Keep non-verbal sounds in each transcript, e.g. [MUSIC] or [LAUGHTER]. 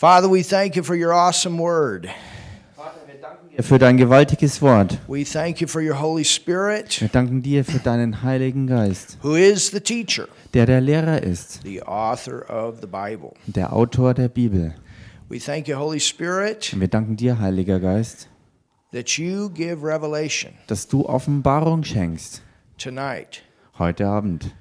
Father, we thank you for your awesome word. Für dein gewaltiges Wort. We thank you for your Holy Spirit, Wir danken dir für deinen Heiligen Geist, who is the teacher, der der Lehrer ist, the author of the Bible. der Autor der Bibel. We thank you, Holy Spirit, Und wir danken dir, Heiliger Geist, that you give revelation dass du Offenbarung schenkst tonight heute Abend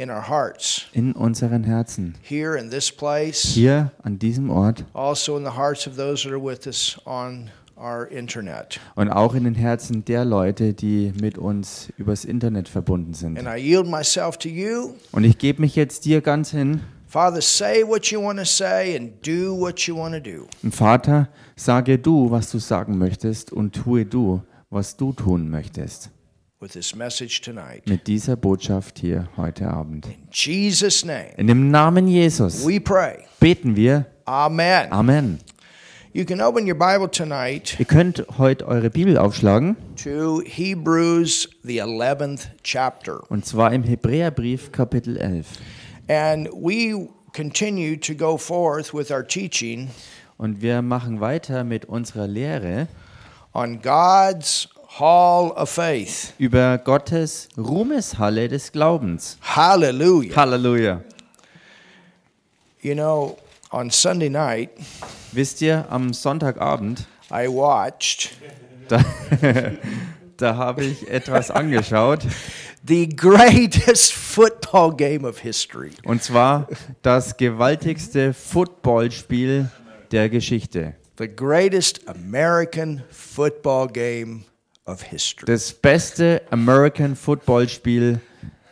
in our hearts, in unseren Herzen, here in this place, hier an diesem Ort also in the hearts of those that are with us on our internet. und auch in den Herzen der Leute, die mit uns übers Internet verbunden sind. And I yield myself to you. Und ich gebe mich jetzt dir ganz hin. Father, say what you want to say and do what you want to do. Vater, sage du, was du sagen möchtest und tue du, was du tun möchtest. Mit dieser Botschaft hier heute Abend. In Jesus' name, In dem Namen Jesus we pray. beten wir. Amen. Amen. You can open your Bible tonight Ihr könnt heute eure Bibel aufschlagen. to Hebrews, the 11th chapter. Und zwar im Hebräerbrief Kapitel 11. And we continue to go forth with our teaching Und wir machen weiter mit unserer Lehre on God's Hall of Faith. über Gottes Ruhmeshalle des Glaubens. Hallelujah. Halleluja. You know, on Sunday night, Wisst ihr, am Sonntagabend, I watched da, [LAUGHS] da habe ich etwas angeschaut. the greatest football game of history. Und zwar das gewaltigste Footballspiel der Geschichte. The greatest American football game of history. Das beste American Footballspiel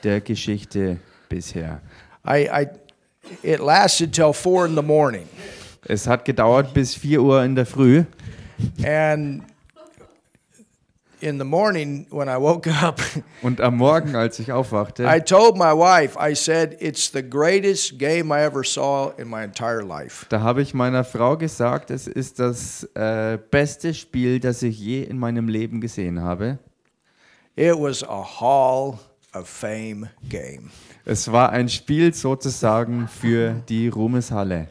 der Geschichte bisher. I, I it lasted till four in the morning. Es hat gedauert bis 4 Uhr in der Früh. And in the morning when I woke up, [LAUGHS] Und am Morgen, als ich I aufwachte, told my wife, I said, it's the greatest game I ever saw in my entire life. da habe ich meiner Frau gesagt, es ist das äh, beste Spiel, das ich je in meinem Leben gesehen habe. It was a Hall of Fame game. Es war ein Spiel sozusagen für die Ruhmeshalle.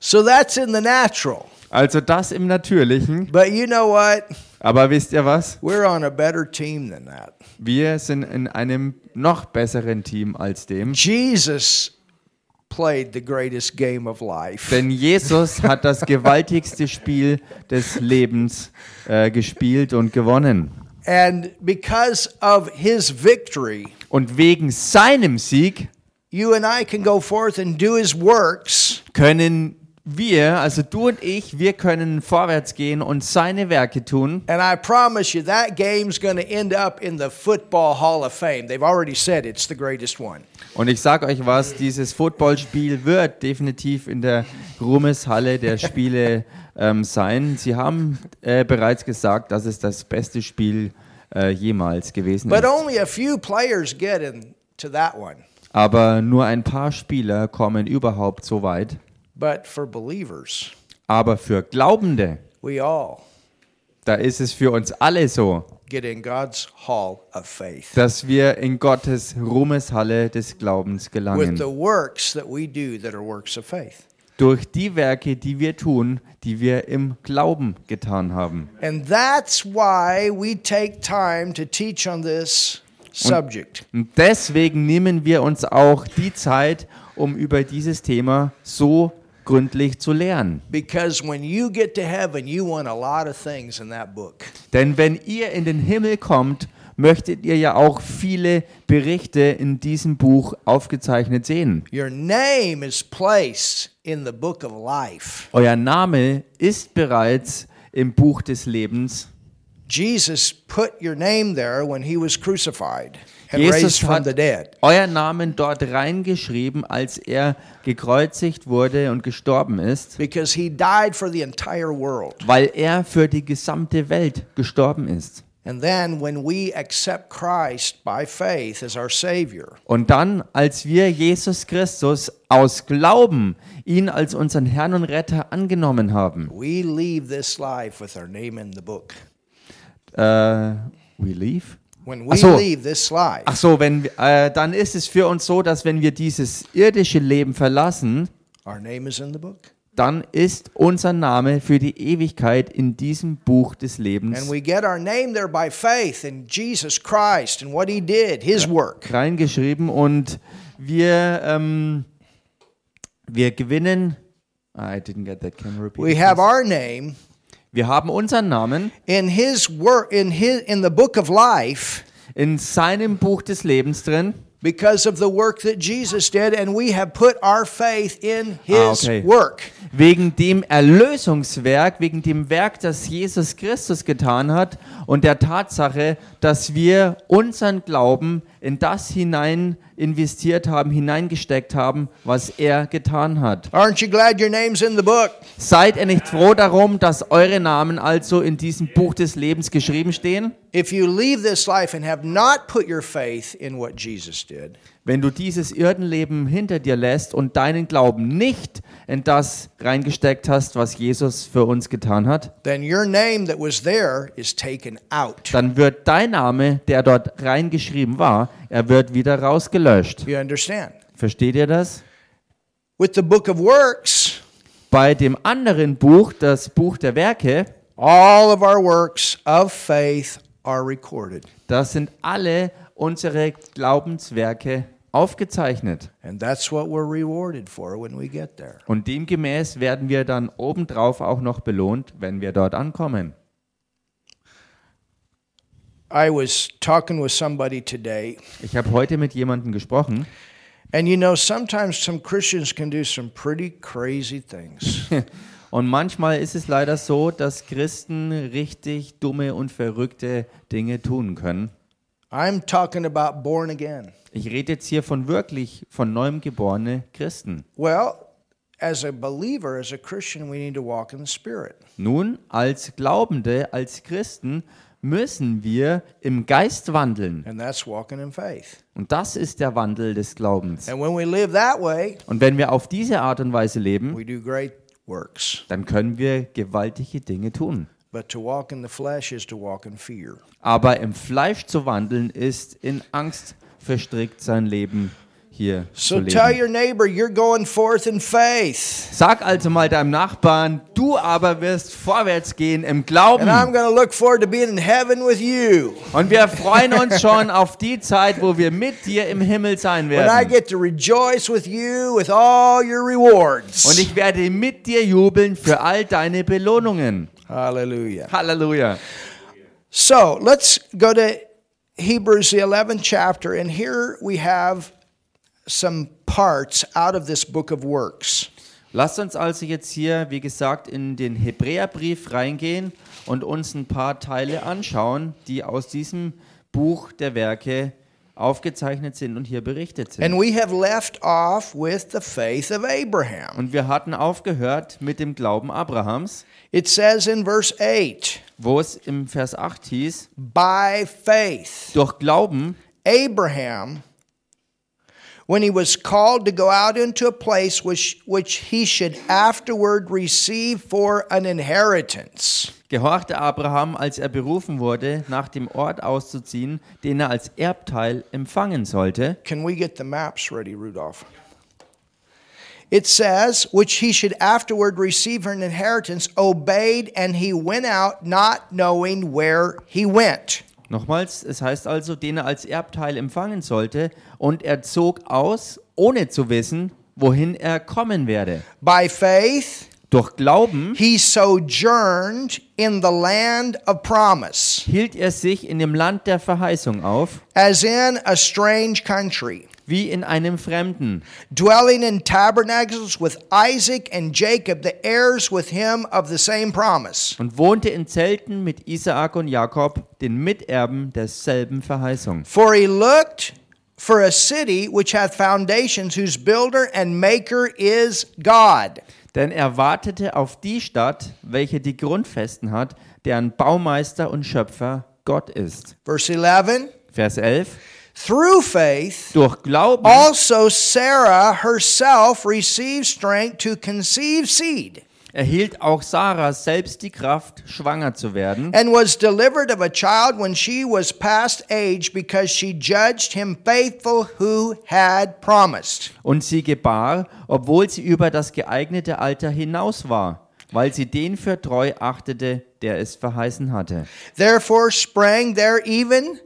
So that's in the natural. Also das im Natürlichen. But you know what? Aber wisst ihr was? We're on a better team than that. Wir sind in einem noch besseren Team als dem. Jesus played the greatest game of life. Denn Jesus hat das gewaltigste Spiel des Lebens äh, gespielt und gewonnen. And because of his victory, Und wegen seinem Sieg you and I can go forth and do his works können wir, also du und ich, wir können vorwärts gehen und seine Werke tun. And I promise you, that game's going to end up in the Football Hall of Fame. They've already said it's the greatest one. Und ich sage euch was, dieses Footballspiel wird definitiv in der Ruhmeshalle der Spiele [LAUGHS] ähm, sein. Sie haben äh, bereits gesagt, dass es das beste Spiel äh, jemals gewesen But ist. only a few players get into that one. Aber nur ein paar Spieler kommen überhaupt so weit. But for believers, Aber für Glaubende, we all da ist es für uns alle so, get in God's Hall of Faith dass wir in Gottes Ruhmeshalle des Glaubens with gelangen. the works that we do that are works of faith. Durch die Werke, die wir tun, die wir im Glauben getan haben. And that's why we take time to teach on this subject. Und deswegen nehmen wir uns auch die Zeit, um über dieses Thema so gründlich zu lernen. Because when you get to heaven, you want a lot of things in that book. Denn wenn ihr in den Himmel kommt, möchtet ihr ja auch viele Berichte in diesem Buch aufgezeichnet sehen. Your name is placed in the book of life. Euer Name ist bereits im Buch des Lebens. Jesus put your name there when he was crucified Jesus from hat the dead. euer Namen dort reingeschrieben, als er gekreuzigt wurde und gestorben ist, Because he died for the entire world. weil er für die gesamte Welt gestorben ist. And then when we accept Christ by faith as our Savior, Und dann, als wir Jesus Christus aus Glauben, ihn als unseren Herrn und Retter angenommen haben, we leave this life with our name in the book. äh, we leave? When Ach we so. Ach wenn, äh, dann ist es für uns so, dass wenn wir dieses irdische Leben verlassen, our name is in the book. dann ist unser Name für die Ewigkeit in diesem Buch des And Lebens we get our name there by faith in Jesus Christ and what he did, his work. reingeschrieben und wir, ähm, wir gewinnen. I didn't get that. Can repeat We have our name Wir haben unseren Namen in his work in his in the book of life in seinem Buch des Lebens drin. Because of the work that Jesus did and we have put our faith in his Ah, okay. work. wegen dem Erlösungswerk, wegen dem Werk, das Jesus Christus getan hat und der Tatsache, dass wir unseren Glauben in das hinein investiert haben, hineingesteckt haben, was er getan hat. Aren't you glad your name's in the book? Seid ihr nicht froh darum, dass eure Namen also in diesem Buch des Lebens geschrieben stehen? If you leave this life and have not put your faith in what Jesus did, Wenn du dieses Irdenleben hinter dir lässt und deinen Glauben nicht in das reingesteckt hast, was Jesus für uns getan hat, then your name that was there is taken out. dann wird dein Name, der dort reingeschrieben war, er wird wieder rausgelöscht. You understand? Versteht ihr das? With the book of works, Bei dem anderen Buch, das Buch der Werke, all of our works of faith are recorded. da sind alle unsere Glaubenswerke aufgezeichnet. And that's what we're rewarded for when we get there. Und demgemäß werden wir dann obendrauf auch noch belohnt, wenn wir dort ankommen. I was talking with somebody today, Ich habe heute mit jemandem gesprochen and you know, sometimes some Christians can do some pretty crazy things. [LAUGHS] und manchmal ist es leider so, dass Christen richtig dumme und verrückte Dinge tun können. I'm talking about born again. Ich rede jetzt hier von wirklich von neuem geborene Christen. Well, as a believer, as a Christian, we need to walk in the Spirit. Nun, als Glaubende, als Christen müssen wir im Geist wandeln. And that's walking in faith. Und das ist der Wandel des Glaubens. And when we live that way, Und wenn wir auf diese Art und Weise leben, we do great works. dann können wir gewaltige Dinge tun. But to walk in the flesh is to walk in fear. Aber im Fleisch zu wandeln ist in Angst verstrickt sein Leben hier So zu tell leben. your neighbor you're going forth in faith. Sag also mal deinem Nachbarn, du aber wirst vorwärts gehen im And I'm Glauben. going to look forward to being in heaven with you. Und wir freuen uns schon auf die Zeit, wo wir mit dir im Himmel sein werden. get to rejoice with you with all your rewards. Und ich werde mit dir jubeln für all deine Belohnungen. Hallelujah. Halleluja. So let's go to Hebrews, the 11th chapter, and here we have some parts out of this book of works. Lasst uns also jetzt hier, wie gesagt, in den Hebräerbrief reingehen und uns ein paar Teile anschauen, die aus diesem Buch der Werke aufgezeichnet sind und hier berichtet sind. And we have left off with the faith of Abraham. Und wir hatten aufgehört mit dem Glauben Abrahams, It says in verse 8, wo es im Vers 8 hieß, by faith, durch Glauben Abraham, when he was called to go out into a place which, which he should afterward receive for an inheritance. gehorchte Abraham, als er berufen wurde, nach dem Ort auszuziehen, den er als Erbteil empfangen sollte. Can we get the maps ready, Rudolph? It says, which he should afterward receive for an inheritance, obeyed, and he went out not knowing where he went. Nochmals, es heißt also, den er als Erbteil empfangen sollte, und er zog aus, ohne zu wissen, wohin er kommen werde. By faith, Durch Glauben he sojourned in the land of promise, hielt er sich in dem Land der Verheißung auf, as in a strange country, wie in einem Fremden, dwelling in tabernacles with Isaac and Jacob, the heirs with him of the same promise. und wohnte in Zelten mit Isaak und Jakob, den Miterben derselben Verheißung. For he looked for a city which hath foundations, whose builder and maker is God. Denn er wartete auf die Stadt, welche die Grundfesten hat, deren Baumeister und Schöpfer Gott ist. Verse 11 Vers 11. Through faith, Durch Glauben also Sarah herself received strength to conceive seed. erhielt auch Sarah selbst die Kraft, schwanger zu werden. and was delivered of a child when she was past age because she judged him faithful who had promised. Und sie gebar, obwohl sie über das geeignete Alter hinaus war, weil sie den für treu achtete, der es verheißen hatte. Therefore sprang there even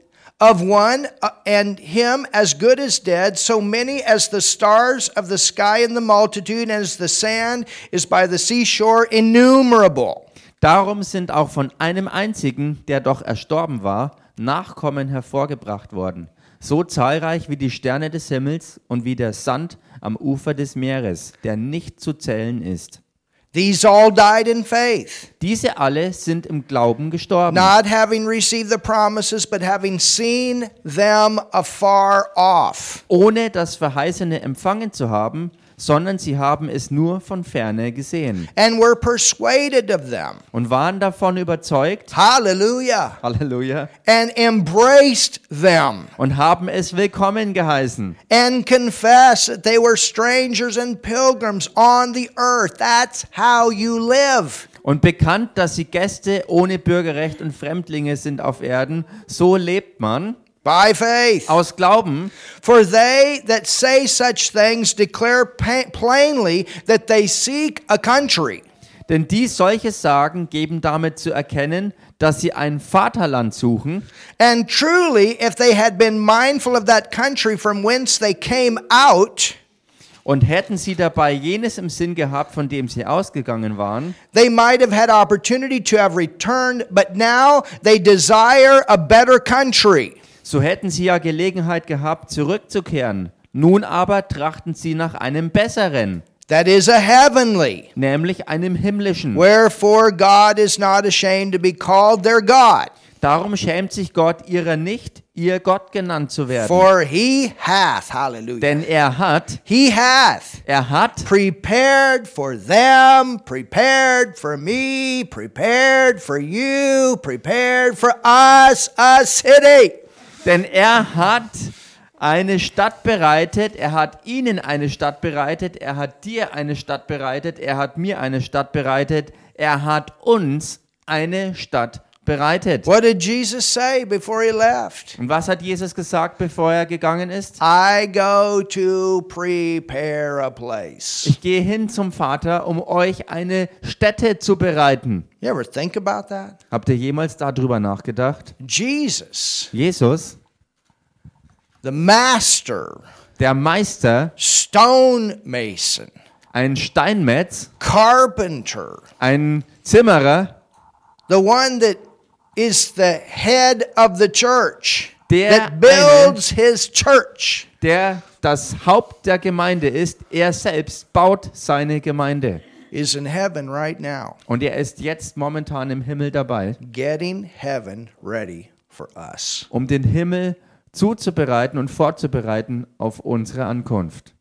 of one uh, and him as good as dead, so many as the stars of the sky in the multitude, as the sand is by the seashore innumerable. Darum sind auch von einem einzigen, der doch erstorben war, Nachkommen hervorgebracht worden, so zahlreich wie die Sterne des Himmels und wie der Sand am Ufer des Meeres, der nicht zu zählen ist. These all died in faith, Diese alle sind im Glauben gestorben, not having received the promises, but having seen them afar off, ohne das Verheißene empfangen zu haben, sondern sie haben es nur von ferne gesehen and were persuaded of them. und waren davon überzeugt, Hallelujah. Halleluja, And embraced them. und haben es willkommen geheißen and confess that they were strangers and pilgrims on the earth. That's how you live. und bekannt, dass sie Gäste ohne Bürgerrecht und Fremdlinge sind auf Erden. So lebt man By faith. aus Glauben, For they that say such things declare plainly that they seek a country. denn die solches sagen, geben damit zu erkennen, dass sie ein Vaterland suchen. And truly, if they had been mindful of that country from whence they came out, Und hätten sie dabei jenes im Sinn gehabt, von dem sie ausgegangen waren, they might have had opportunity to have returned, but now they desire a better country. So hätten sie ja Gelegenheit gehabt, zurückzukehren. Nun aber trachten sie nach einem besseren, That is a heavenly. nämlich einem himmlischen. Wherefore God is not ashamed to be called their God, Darum schämt sich Gott ihrer nicht, ihr Gott genannt zu werden. for he hath, hallelujah, Denn er hat, he hath er hat prepared for them, prepared for me, prepared for you, prepared for us a city. Denn er hat eine Stadt bereitet, er hat ihnen eine Stadt bereitet, er hat dir eine Stadt bereitet, er hat mir eine Stadt bereitet, er hat uns eine Stadt bereitet. What did Jesus say before he left? Und was hat Jesus gesagt, bevor er gegangen ist? I go to prepare a place. Ich gehe hin zum Vater, um euch eine Stätte zu bereiten. You ever think about that? Habt ihr jemals darüber nachgedacht? Jesus, Jesus, the master, der Meister, stonemason, ein Steinmetz, carpenter, ein Zimmerer, the one that is the head of the church, Der that builds his church. der das Haupt der Gemeinde ist, er selbst baut seine Gemeinde. is in heaven right now, Und er ist jetzt momentan im Himmel dabei, getting heaven ready for us. um den Himmel zuzubereiten und vorzubereiten auf unsere Ankunft.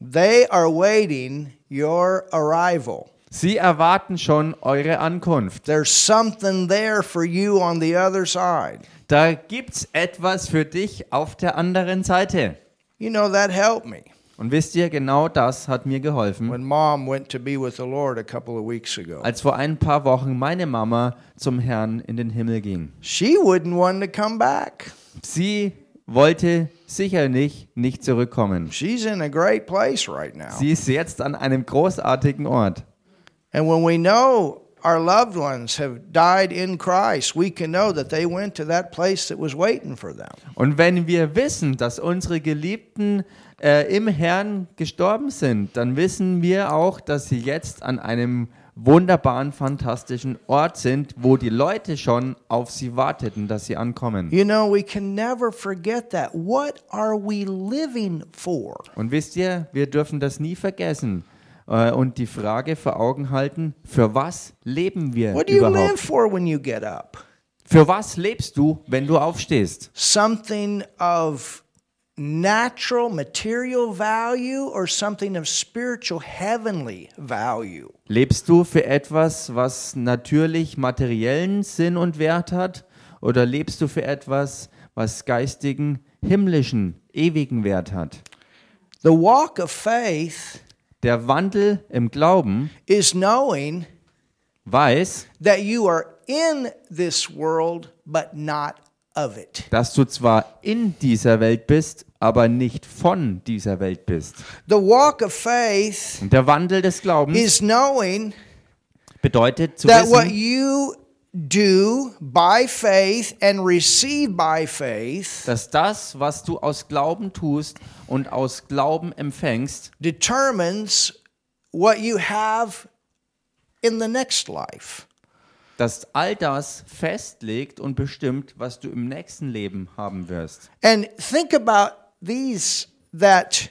They are waiting your arrival. Sie erwarten schon eure Ankunft. There's something there for you on the other side. Da gibt's etwas für dich auf der anderen Seite. You know, that helped me Und wisst ihr, genau das hat mir geholfen, when mom went to be with the Lord a couple of weeks ago. als vor ein paar Wochen meine Mama zum Herrn in den Himmel ging. She wouldn't want to come back. Sie wollte sicherlich nicht zurückkommen. She's in a great place right now. Sie ist jetzt an einem großartigen Ort. And when we know our loved ones have died in Christ, we can know that they went to that place that was waiting for them. Und wenn wir wissen, dass unsere Geliebten äh, im Herrn gestorben sind, dann wissen wir auch, dass sie jetzt an einem wunderbaren, fantastischen Ort sind, wo die Leute schon auf sie warteten, dass sie ankommen. You know, we can never forget that. What are we living for? Und wisst ihr, wir dürfen das nie vergessen äh, und die Frage vor Augen halten, für was leben wir What do you live überhaupt? for when you get up? Für was lebst du, wenn du aufstehst? Something of natural, material value or something of spiritual, heavenly value? Lebst du für etwas, was natürlich materiellen Sinn und Wert hat? Oder lebst du für etwas, was geistigen, himmlischen, ewigen Wert hat? The walk of faith Der Wandel im Glauben is knowing weiß, that you are in this world, but not of it. dass du zwar in dieser Welt bist, aber nicht von dieser Welt bist. The walk of faith Und der Wandel des Glaubens is knowing bedeutet zu that what wissen, you do by faith and receive by faith dass das, was du aus Glauben tust und aus Glauben empfängst, determines what you have in the next life. dass all das festlegt und bestimmt, was du im nächsten Leben haben wirst. And think about these that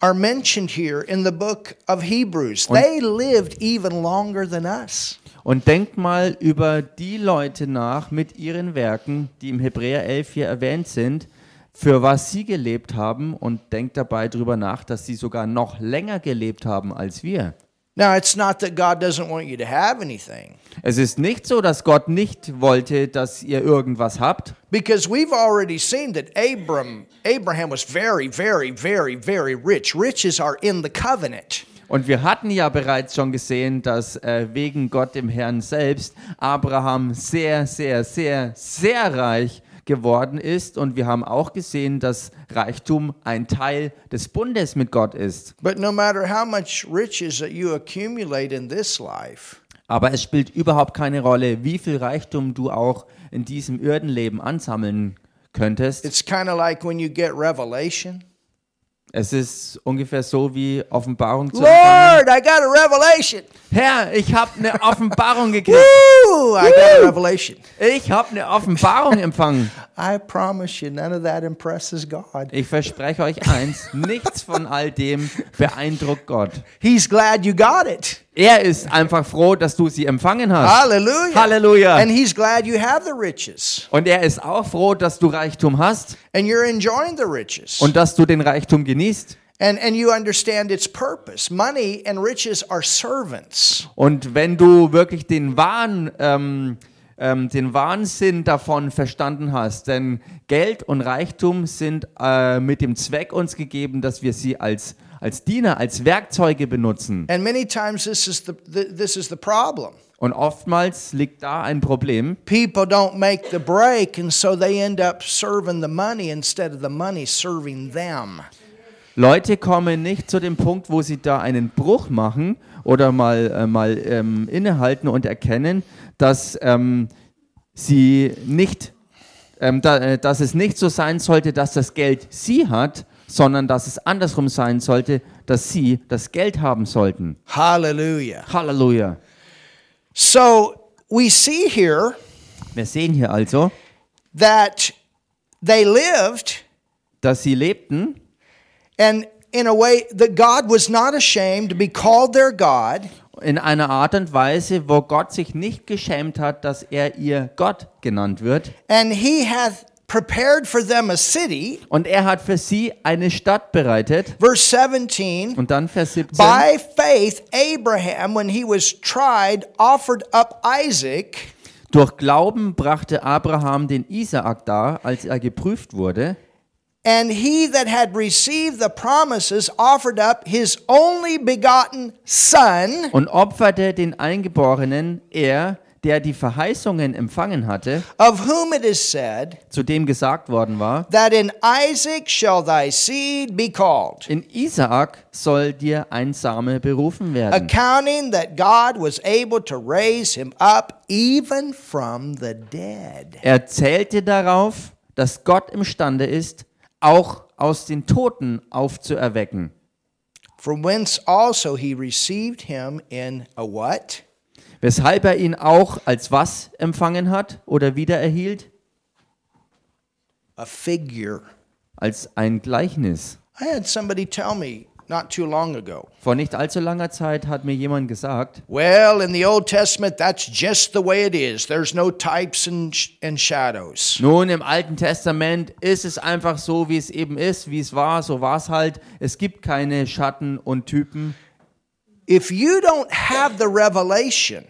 are mentioned here in the book of Hebrews. They lived even longer than us. Und denk mal über die Leute nach mit ihren Werken, die im Hebräer 11 hier erwähnt sind, für was sie gelebt haben und denk dabei drüber nach, dass sie sogar noch länger gelebt haben als wir. Now, it's not that God doesn't want you to have anything, Es ist nicht so, dass Gott nicht wollte, dass ihr irgendwas habt, because we've already seen that Abram, Abraham was very, very, very, very rich. Riches are in the covenant. Und wir hatten ja bereits schon gesehen, dass äh, wegen Gott dem Herrn selbst Abraham sehr, sehr, sehr, sehr reich geworden ist. Und wir haben auch gesehen, dass Reichtum ein Teil des Bundes mit Gott ist. But no matter how much riches that you accumulate in this life, Aber es spielt überhaupt keine Rolle, wie viel Reichtum du auch in diesem Irdenleben ansammeln könntest. it's kind of like when you get revelation. Es ist ungefähr so wie Offenbarung zu empfangen. Lord, I got a revelation. Herr, ich habe eine [LAUGHS] Offenbarung gekriegt. Woo! I got a revelation. Ich habe eine Offenbarung empfangen. I promise you, none of that impresses God. Ich verspreche euch eins, nichts von all dem beeindruckt Gott. He's glad you got it. Er ist einfach froh, dass du sie empfangen hast. Hallelujah. Halleluja. And he's glad you have the riches Und er ist auch froh, dass du Reichtum hast and you're enjoying the riches. und dass du den Reichtum genießt. And, and you understand its purpose. Money and riches are servants. Und wenn du wirklich den wahren, ähm, ähm, den Wahnsinn davon verstanden hast, denn Geld und Reichtum sind äh, mit dem Zweck uns gegeben, dass wir sie als, als Diener, als Werkzeuge benutzen. And many times this is the, the this is the problem. Und oftmals liegt da ein Problem. People don't make the break and so they end up serving the money instead of the money serving them. Leute kommen nicht zu dem Punkt, wo sie da einen Bruch machen oder mal, äh, mal ähm, innehalten und erkennen, dass ähm, sie nicht, ähm, da, äh, dass es nicht so sein sollte, dass das Geld sie hat, sondern dass es andersrum sein sollte, dass sie das Geld haben sollten. Hallelujah. Halleluja. So we see here Wir sehen hier also, that they lived dass sie lebten and in a way that God was not ashamed to be called their God, in einer Art und Weise, wo Gott sich nicht geschämt hat, dass er ihr Gott genannt wird. and he hath prepared for them a city. Und er hat für sie eine Stadt bereitet. Verse 17 Und dann Vers 17. By faith, Abraham, when he was tried, offered up Isaac, Durch Glauben brachte Abraham den Isaak dar, als er geprüft wurde. And he that had received the promises offered up his only begotten son, Und opferte den Eingeborenen, er, der die Verheißungen empfangen hatte, of whom it is said, zu dem gesagt worden war, that in Isaac shall thy seed be called. in Isaak soll dir ein Same berufen werden. Accounting that God was able to raise him up even from the dead. Er zählte darauf, dass Gott imstande ist, auch aus den Toten aufzuerwecken. From whence also he received him in a what? Weshalb er ihn auch als was empfangen hat oder wiedererhielt? A figure. Als ein Gleichnis. I had somebody tell me not too long ago. Vor nicht allzu langer Zeit hat mir jemand gesagt, Well, in the Old Testament, that's just the way it is. There's no types and, and shadows. nun im Alten Testament ist es einfach so, wie es eben ist, wie es war, so war es halt. Es gibt keine Schatten und Typen. If you don't have the revelation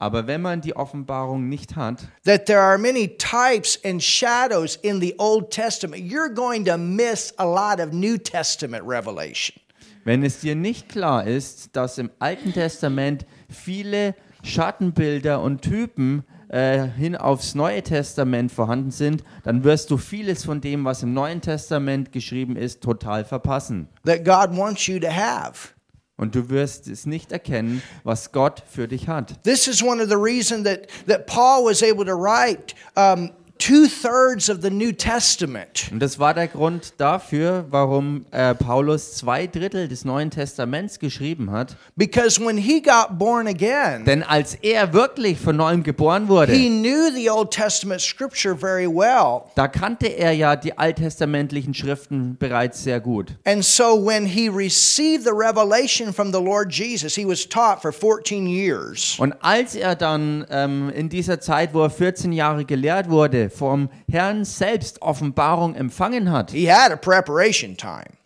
Aber wenn man die Offenbarung nicht hat, that there are many types and shadows in the Old Testament, you're going to miss a lot of New Testament revelation. Wenn es dir nicht klar ist, dass im Alten Testament viele Schattenbilder und Typen äh, hin aufs Neue Testament vorhanden sind, dann wirst du vieles von dem, was im Neuen Testament geschrieben ist, total verpassen. that God wants you to have. Und du wirst es nicht erkennen, was Gott für dich hat. This is one of the reasons that, that Paul was able to write um, two thirds of the New Testament. Und das war der Grund dafür, warum äh, Paulus zwei Drittel des Neuen Testaments geschrieben hat. Because when he got born again, Denn als er wirklich von neuem geboren wurde, he knew the Old Testament scripture very well. da kannte er ja die alttestamentlichen Schriften bereits sehr gut. And so when he received the revelation from the Lord Jesus, he was taught for 14 years. Und als er dann ähm, in dieser Zeit, wo er 14 Jahre gelehrt wurde, vom Herrn selbst Offenbarung empfangen hat, He had a preparation time.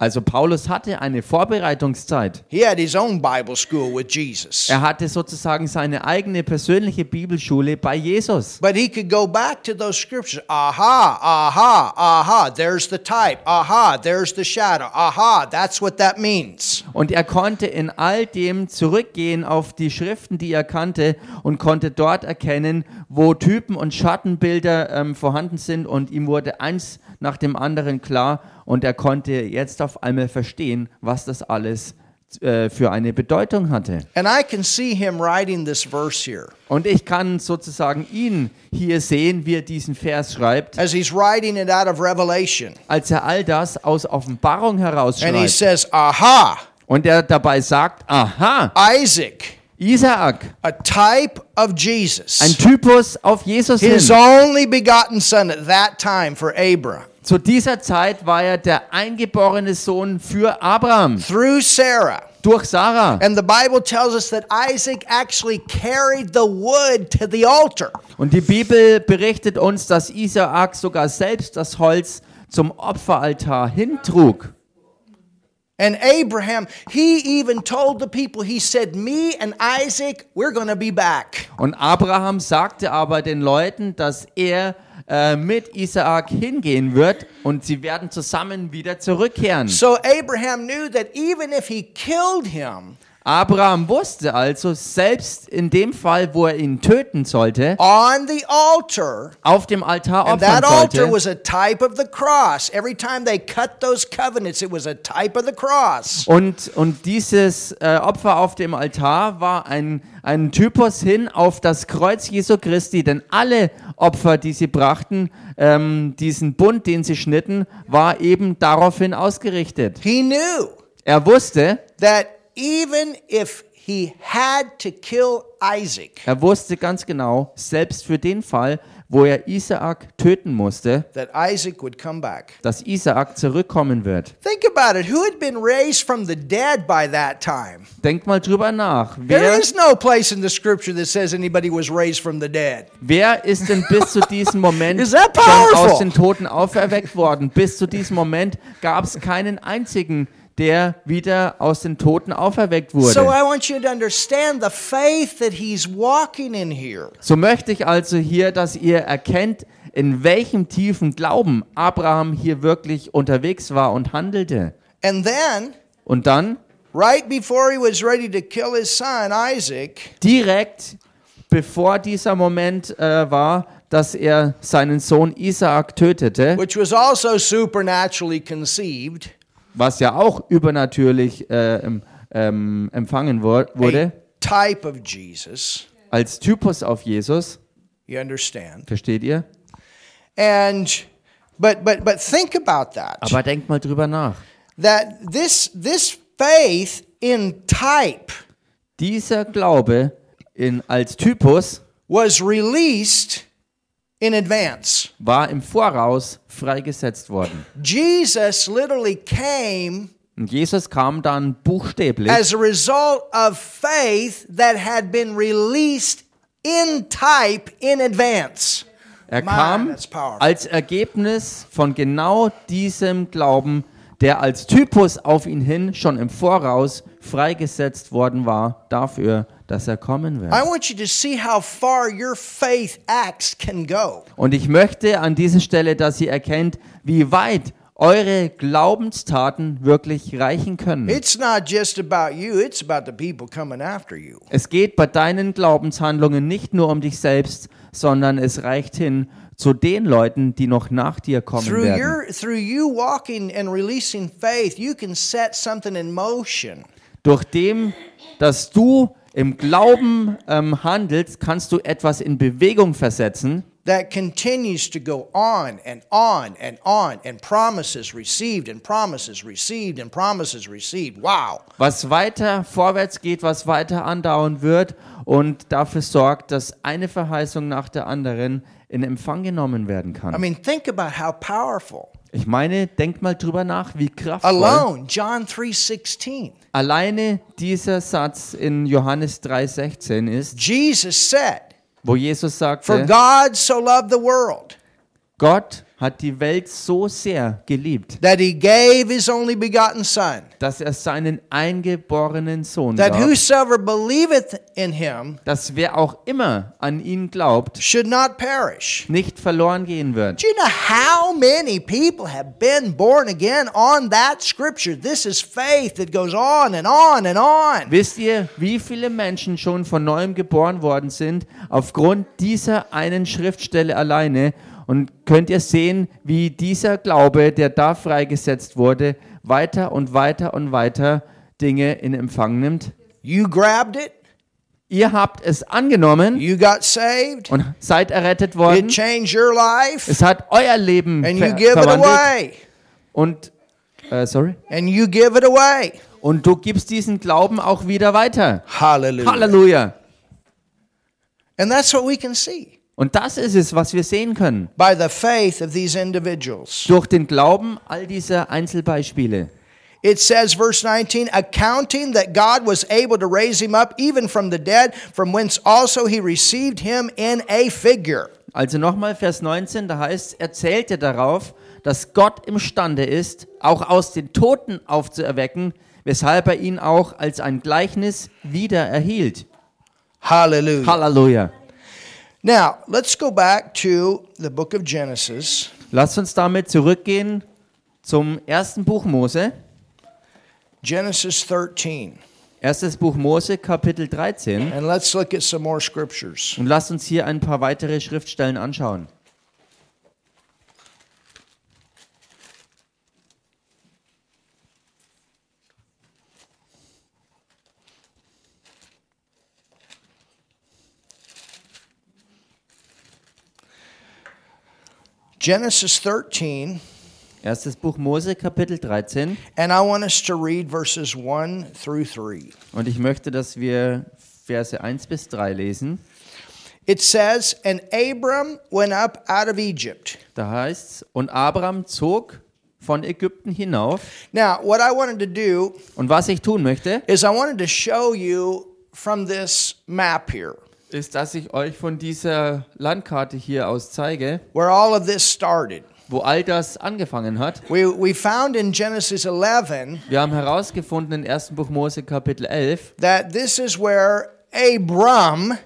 Also Paulus hatte eine Vorbereitungszeit. He had his own Bible school with Jesus. Er hatte sozusagen seine eigene persönliche Bibelschule bei Jesus. But he could go back to those scriptures. Aha, aha, aha, there's the type. Aha, there's the shadow. Aha, that's what that means. Und er konnte in all dem zurückgehen auf die Schriften, die er kannte und konnte dort erkennen, wo Typen und Schattenbilder ähm, vorhanden sind und ihm wurde eins nach dem anderen klar und er konnte jetzt auf einmal verstehen, was das alles äh, für eine Bedeutung hatte. And I can see him writing this verse here. Und ich kann sozusagen ihn hier sehen, wie er diesen Vers schreibt, As he's writing it out of Revelation. als er all das aus Offenbarung And he herausschreibt. says, Aha, Und er dabei sagt, aha, Isaac, Isaak, a type of ein Jesus, Typus auf Jesus hin. his only begotten son at that time for Abram, Zu dieser Zeit war er der eingeborene Sohn für Abraham through Sarah. durch Sarah. And the Bible tells us that Isaac actually carried the wood to the altar. Und die Bibel berichtet uns, dass Isaak sogar selbst das Holz zum Opferaltar hintrug. And Abraham, he even told the people, he said, Me and Isaac, we're going to be back. Und Abraham sagte aber den Leuten, dass er äh, mit Isaak hingehen wird und sie werden zusammen wieder zurückkehren. So Abraham knew that even if he killed him Abraham wusste also, selbst in dem Fall, wo er ihn töten sollte, on the altar, auf dem Altar and opfern that altar sollte, was a type of the cross. Every time they cut those covenants, it was a type of the cross. Und, und dieses äh, Opfer auf dem Altar war ein, ein Typus hin auf das Kreuz Jesu Christi, denn alle Opfer, die sie brachten, ähm, diesen Bund, den sie schnitten, war eben daraufhin ausgerichtet. He knew Er wusste, that even if he had to kill Isaac, er wusste ganz genau, selbst für den Fall, wo er Isaak töten musste, that Isaac would come back. dass Isaak zurückkommen wird. Think about it. Who had been raised from the dead by that time? Denkt mal drüber nach. There Wer, is no place in the scripture that says anybody was raised from the dead. wer ist denn bis zu diesem [LAUGHS] Moment Is that schon powerful? aus den Toten auferweckt worden? Bis zu diesem Moment gab es keinen einzigen, der wieder aus den Toten auferweckt wurde. So möchte ich also hier, dass ihr erkennt, in welchem tiefen Glauben Abraham hier wirklich unterwegs war und handelte. And then, Und dann, right before he was ready to kill his son, Isaac, direkt bevor dieser Moment äh, war, dass er seinen Sohn Isaak tötete, which was also supernaturally conceived, was ja auch übernatürlich äh, ähm, empfangen wurde, type of Jesus. als Typus auf Jesus. You understand? Versteht ihr? And but but but think about that. Aber denkt mal drüber nach. That this this faith in type Dieser Glaube in, als Typus was released in advance. war im Voraus freigesetzt worden. Jesus literally came Und Jesus kam dann buchstäblich as a result of faith that had been released in type in advance. Er kam als Ergebnis von genau diesem Glauben, der als Typus auf ihn hin schon im Voraus freigesetzt worden war, dafür, dass er kommen wird. I want you to see how far your faith acts can go. Und ich möchte an dieser Stelle, dass ihr erkennt, wie weit eure Glaubenstaten wirklich reichen können. It's not just about you, it's about the people coming after you. Es geht bei deinen Glaubenshandlungen nicht nur um dich selbst, sondern es reicht hin zu den Leuten, die noch nach dir kommen Through werden. your through you walking and releasing faith, you can set something in motion. Durch dem, dass du im Glauben ähm, handelst, kannst du etwas in Bewegung versetzen, that continues to go on and on and on and promises received and promises received and promises received. Wow. was weiter vorwärts geht, was weiter andauern wird und dafür sorgt, dass eine Verheißung nach der anderen in Empfang genommen werden I kann. mean, think about how powerful. Ich meine, denk mal drüber nach, wie kraftvoll Alone, John 3:16. alleine dieser Satz in Johannes 3,16 ist, Jesus said, wo Jesus "For sagte, God so loved the world Gott hat die Welt so sehr geliebt, that he gave his only begotten son, dass er seinen eingeborenen Sohn that gab, whosoever believeth in him dass wer auch immer an ihn glaubt, should not perish." nicht verloren gehen wird. Do you know how many people have been born again on that scripture? This is faith that goes on and on and on. Wisst ihr, wie viele Menschen schon von neuem geboren worden sind aufgrund dieser einen Schriftstelle alleine? Und könnt ihr sehen, wie dieser Glaube, der da freigesetzt wurde, weiter und weiter und weiter Dinge in Empfang nimmt? You grabbed it, Ihr habt es angenommen you got saved, und seid errettet it worden. changed your life, Es hat euer Leben and you ver give it verwandelt. away. Und, äh, sorry. And you give it away. Und du gibst diesen Glauben auch wieder weiter. Hallelujah. Halleluja. And that's what we can see Und das ist es, was wir sehen können. by the faith of these individuals. durch den Glauben all dieser Einzelbeispiele. It says, verse 19, accounting that God was able to raise him up even from the dead, from whence also he received him in a figure. Also nochmal Vers 19, da heißt, er zählte darauf, dass Gott imstande ist, auch aus den Toten aufzuerwecken, weshalb er ihn auch als ein Gleichnis wieder erhielt. Hallelujah. Halleluja. Now, let's go back to the book of Genesis. Lasst uns damit zurückgehen zum ersten Buch Mose. Genesis 13. Erstes Buch Mose, Kapitel 13. And let's look at some more scriptures. Und lasst uns hier ein paar weitere Schriftstellen anschauen. Genesis 13, Erstes Buch Mose, Kapitel 13. and I want us to read verses 1 through 3. Und ich möchte, dass wir Verse 1 bis 3 lesen. It says, And Abram went up out of Egypt. Da heißt's, und Abraham zog von Ägypten hinauf. Now, what I wanted to do Und was ich tun möchte, is I wanted to show you from this map here ist, dass ich euch von dieser Landkarte hier aus zeige, where all of this started. wo all das angefangen hat. We, we found in Genesis 11 Wir haben herausgefunden in 1. Buch Mose Kapitel 11, that this is where Abram,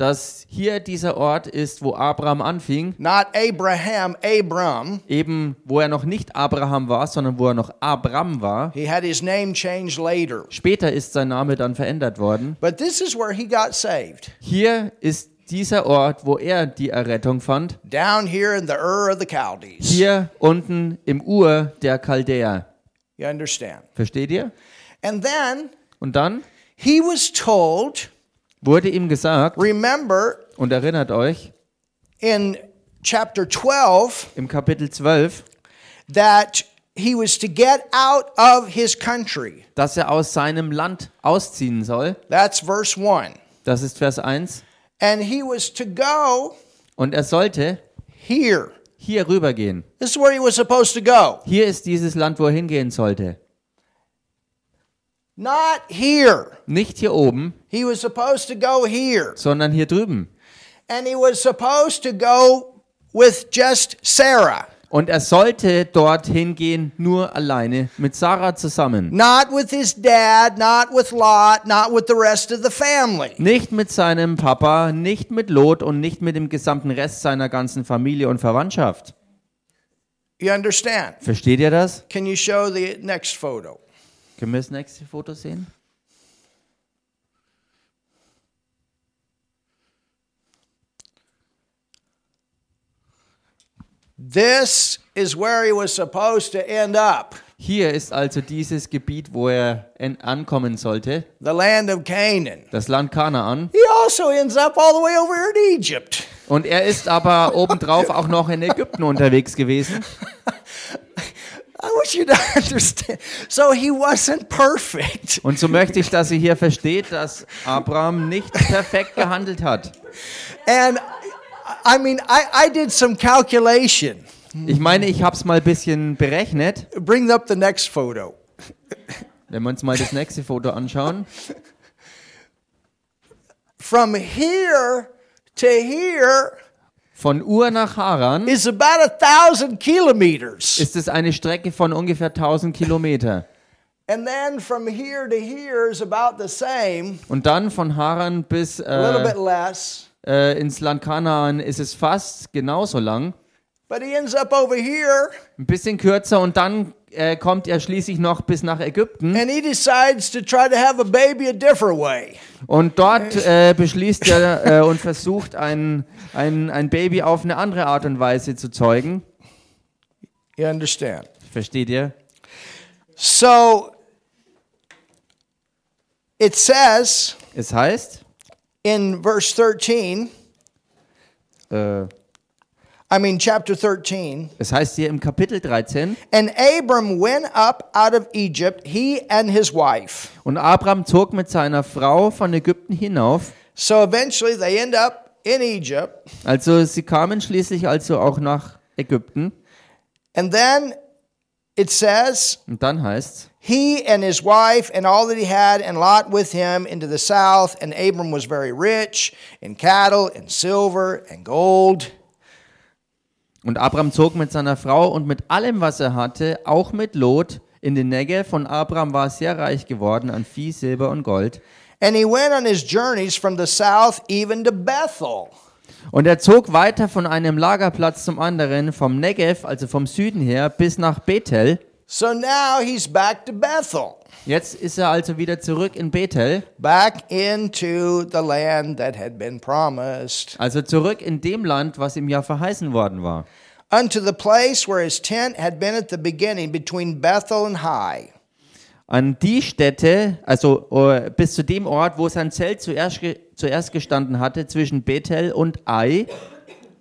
dass hier dieser Ort ist, wo Abraham anfing, not Abraham, Abram, eben wo er noch nicht Abraham war, sondern wo er noch Abram war. he had his name changed later. Später ist sein Name dann verändert worden. But this is where he got saved, Hier ist dieser Ort, wo er die Errettung fand. down here in the Ur of the Chaldees. Hier unten im Ur der Chaldäer. You understand? Versteht ihr? And then Und dann he was told, wurde ihm gesagt, remember und erinnert euch, in chapter 12, im Kapitel 12, that he was to get out of his country. dass er aus seinem Land ausziehen soll. That's verse 1. Das ist Vers 1. And he was to go Und er sollte here. hier rübergehen. This is where he was supposed to go. Hier ist dieses Land, wo er hingehen sollte. Not here. Nicht hier oben, He was supposed to go here. sondern hier drüben. And he was supposed to go with just Sarah, Und er sollte dorthin gehen, nur alleine mit Sarah zusammen. not with his dad, not with Lot, not with the rest of the family. Nicht mit seinem Papa, nicht mit Lot und nicht mit dem gesamten Rest seiner ganzen Familie und Verwandtschaft. You understand? Versteht ihr das? Können wir das nächste Foto sehen? This is where he was supposed to end up Hier ist also dieses Gebiet, wo er en- ankommen sollte, the land of Canaan. das Land Kanaan. He also ends up all the way over here in Egypt. Und er ist aber obendrauf auch noch in Ägypten unterwegs gewesen. [LAUGHS] [LAUGHS] Und so möchte ich, dass ihr hier versteht, dass Abraham nicht perfekt gehandelt hat. And I mean, I, I did some calculation. Ich meine, ich habe es mal ein bisschen berechnet. Bring up the next photo. Wenn wir uns mal das nächste Foto anschauen. From here to here Von Ur nach Haran is about a thousand kilometers. ist es eine Strecke von ungefähr 1000 Kilometer. And then from here to here is about the same, Und dann von Haran bis a little äh, bit less. äh, ins Land Kanaan ist es fast genauso lang. But he ends up over here Ein bisschen kürzer und dann äh, kommt er schließlich noch bis nach Ägypten. and he decides to try to have a baby a different way. Und dort äh, beschließt er äh, und versucht, ein, ein, ein Baby auf eine andere Art und Weise zu zeugen. You understand? Versteht ihr? So it says Es heißt, in verse 13, äh, I mean, chapter 13, es heißt hier im Kapitel 13, and Abram went up out of Egypt, he and his wife. und Abraham zog mit seiner Frau von Ägypten hinauf. So eventually they end up in Egypt. Also sie kamen schließlich also auch nach Ägypten. And then it says, Und dann heißt he and his wife and all that he had, and Lot with him into the south. And Abram was very rich in cattle and silver and gold. Und Abraham zog mit seiner Frau und mit allem, was er hatte, auch mit Lot, in den Negev. Von Abraham war sehr reich geworden an Vieh, Silber und Gold. And he went on his journeys from the south even to Bethel. Und er zog weiter von einem Lagerplatz zum anderen, vom Negev, also vom Süden her, bis nach Bethel. So now he's back to Bethel, Jetzt ist er also wieder zurück in Bethel, back into the land that had been promised, also zurück in dem Land, was ihm ja verheißen worden war. unto the place where his tent had been at the beginning between Bethel and Hai. An die Stätte, also äh, bis zu dem Ort, wo sein Zelt zuerst, ge zuerst gestanden hatte, zwischen Bethel und Ai,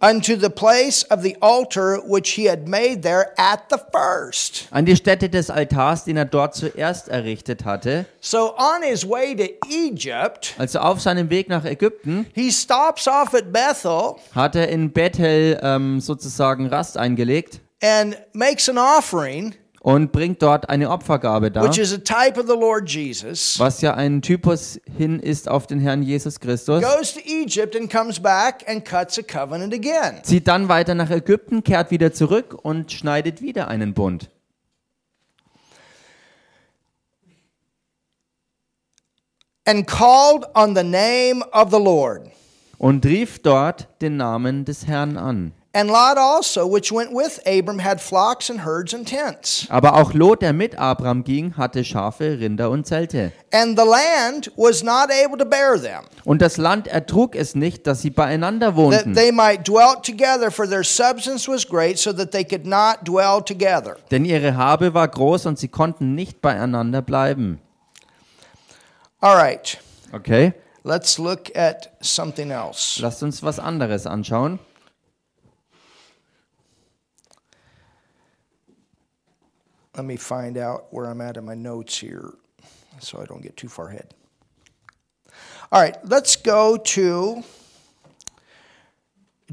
unto the place of the altar which he had made there at the first. an die Stätte des Altars, den er dort zuerst errichtet hatte. So on his way to Egypt, Also auf seinem Weg nach Ägypten he stops off at Bethel hat er in Bethel ähm, sozusagen Rast eingelegt and makes an offering, und bringt dort eine Opfergabe dar, Jesus. was ja ein Typus hin ist auf den Herrn Jesus Christus. Goes to Egypt and comes back and cuts a covenant again. Zieht dann weiter nach Ägypten, kehrt wieder zurück und schneidet wieder einen Bund. And called on the name of the Lord. Und rief dort den Namen des Herrn an. And Lot also, which went with Abram, had flocks and herds and tents. Aber auch Lot, der mit Abraham ging, hatte Schafe, Rinder und Zelte. And the land was not able to bear them, Und das Land ertrug es nicht, dass sie beieinander that wohnten. they might dwell together, for their substance was great, so that they could not dwell together. Denn ihre Habe war groß und sie konnten nicht beieinander bleiben. All right, Okay, let's look at something else. lasst uns was anderes anschauen. Let me find out where I'm at in my notes here so I don't get too far ahead. All right, let's go to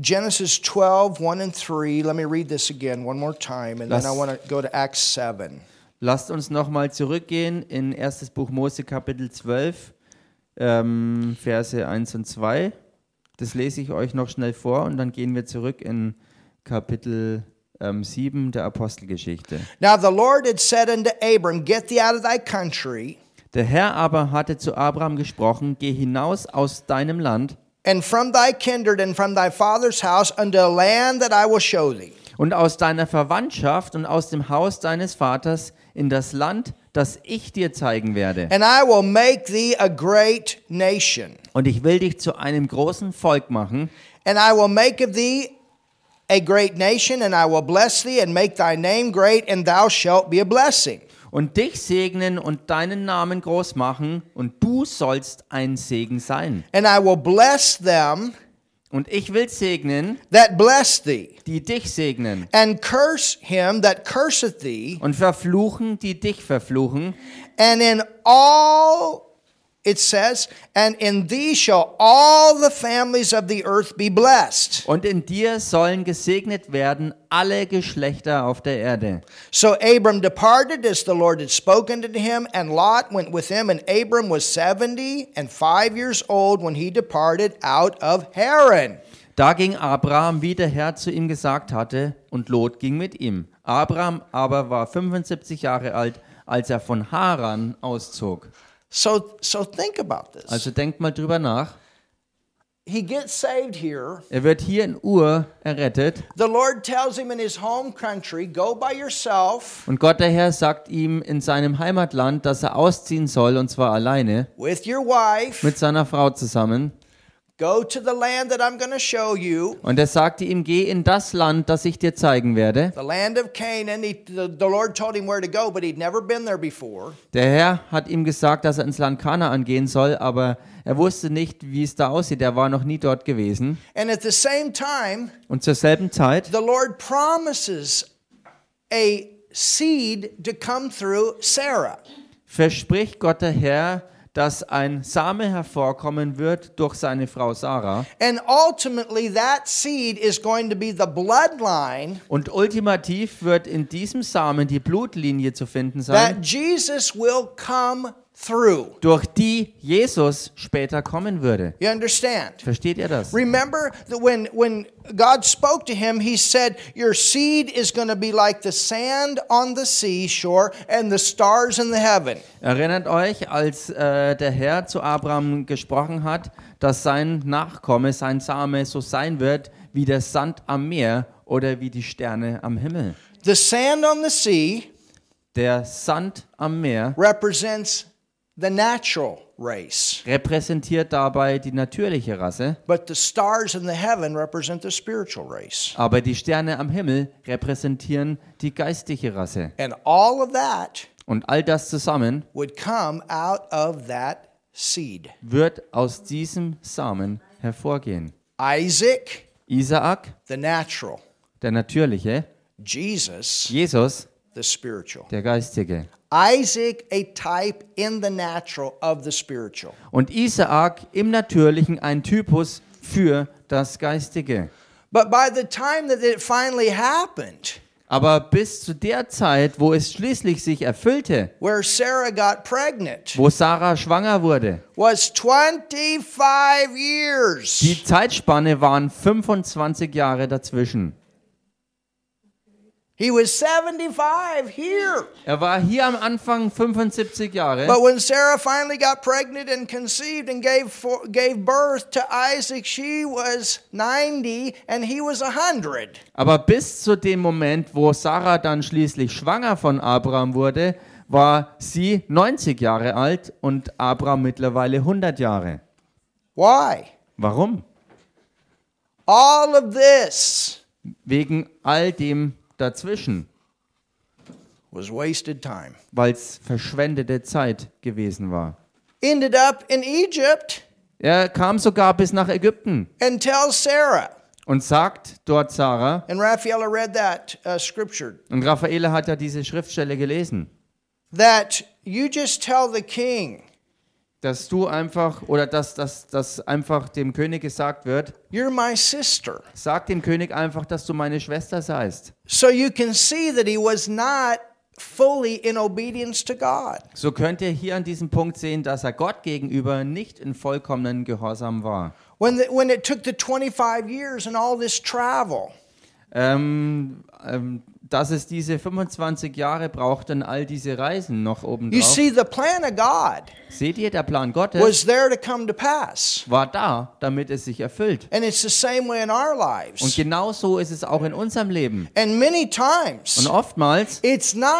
Genesis 12, 1 and 3. Let me read this again one more time, and then I Lass- want to go to Acts 7. Lasst uns nochmal zurückgehen in 1. Buch Mose Kapitel 12, ähm, Verse 1 und 2. Das lese ich euch noch schnell vor und dann gehen wir zurück in Kapitel ähm, 7 der Apostelgeschichte. Now the Lord had said unto Abram, Get thee out of thy country Der Herr aber hatte zu Abraham gesprochen, geh hinaus aus deinem Land and from thy kindred and from thy father's house unto a land that I will show thee. und aus deiner Verwandtschaft und aus dem Haus deines Vaters in das Land, das ich dir zeigen werde. And I will make thee a great nation. Und ich will dich zu einem großen Volk machen. And I will make of thee a great nation, and I will bless thee, and make thy name great, and thou shalt be a blessing. und dich segnen und deinen Namen groß machen, und du sollst ein Segen sein. And I will bless them Und ich will segnen, that bless thee, die dich segnen, and curse him that curseth thee, und verfluchen, die dich verfluchen. and in all it says, and in thee shall all the families of the earth be blessed. Und in dir sollen gesegnet werden alle Geschlechter auf der Erde. So Abram departed as the Lord had spoken to him, and Lot went with him, and Abram was seventy and five years old when he departed out of Haran. Da ging Abraham, wie der Herr zu ihm gesagt hatte, und Lot ging mit ihm. Abraham aber war 75 Jahre alt, als er von Haran auszog. So, so think about this. Also denkt mal drüber nach. He gets saved here. Er wird hier in Ur errettet The Lord tells him in his home country, go by yourself und Gott der Herr sagt ihm in seinem Heimatland, dass er ausziehen soll und zwar alleine with your wife, mit seiner Frau zusammen. Go to the land that I'm going to show you, Und er sagte ihm, geh in das Land, das ich dir zeigen werde. the land of Canaan. He, the, the Lord told him where to go, but he'd never been there before. Der Herr hat ihm gesagt, dass er ins Land Kanaan gehen soll, aber er wusste nicht, wie es da aussieht. Er war noch nie dort gewesen. And at the same time, Und zur selben Zeit the Lord promises a seed to come through Sarah. verspricht Gott der Herr, dass ein Same hervorkommen wird durch seine Frau Sarah. And ultimately, that seed is going to be the bloodline Und ultimativ wird in diesem Samen die Blutlinie zu finden that sein, Jesus will come through. durch die Jesus später kommen würde. You understand? Versteht ihr das? Remember that when, when God spoke to him, he said, Your seed is going to be like the sand on the seashore and the stars in the heaven. Erinnert euch, als äh, der Herr zu Abraham gesprochen hat, dass sein Nachkomme, sein Same so sein wird wie der Sand am Meer oder wie die Sterne am Himmel. The sand on the sea Der Sand am Meer represents the natural race, repräsentiert dabei die natürliche Rasse, but the stars in the heaven represent the spiritual race. aber die Sterne am Himmel repräsentieren die geistige Rasse. And all of that Und all das zusammen would come out of that seed. wird aus diesem Samen hervorgehen. Isaac, Isaak, the natural, der natürliche, Jesus, Jesus, the spiritual. der geistige. Isaac, a type in the natural of the spiritual. Und Isaak im Natürlichen ein Typus für das Geistige. But by the time that it finally happened, Aber bis zu der Zeit, wo es schließlich sich erfüllte, where Sarah got pregnant, wo Sarah schwanger wurde, was 25 years. die Zeitspanne waren 25 Jahre dazwischen. He was 75 here. Er war hier am Anfang 75 Jahre, But when Sarah finally got pregnant and conceived and gave for, gave birth to Isaac, she was 90 and he was 100. aber bis zu dem Moment, wo Sarah dann schließlich schwanger von Abraham wurde, war sie 90 Jahre alt und Abraham mittlerweile 100 Jahre. Why? Warum? All of this Wegen all dem dazwischen. was wasted time. weil es verschwendete Zeit gewesen war. Ended up in Egypt Er kam sogar bis nach Ägypten and tells Sarah, und sagt dort Sarah, and Raphael read that uh, scripture, und Raffaele hat ja diese Schriftstelle gelesen, that you just tell the king, dass du einfach, oder dass, dass, dass einfach dem König gesagt wird, You're my sister. sag dem König einfach, dass du meine Schwester seist. So you can see that he was not fully in obedience to God. So könnt ihr hier an diesem Punkt sehen, dass er Gott gegenüber nicht in vollkommenen Gehorsam war. When, the, when it took the 25 years and all this travel, Ähm, ähm, dass es diese 25 Jahre braucht und all diese Reisen noch You obendrauf. see, the plan of God Seht ihr, der Plan Gottes was there to come to pass. war da, damit es sich erfüllt. And it's the same way in our Und lives. genau so ist es auch in unserem Leben. And many Und times, oftmals it's not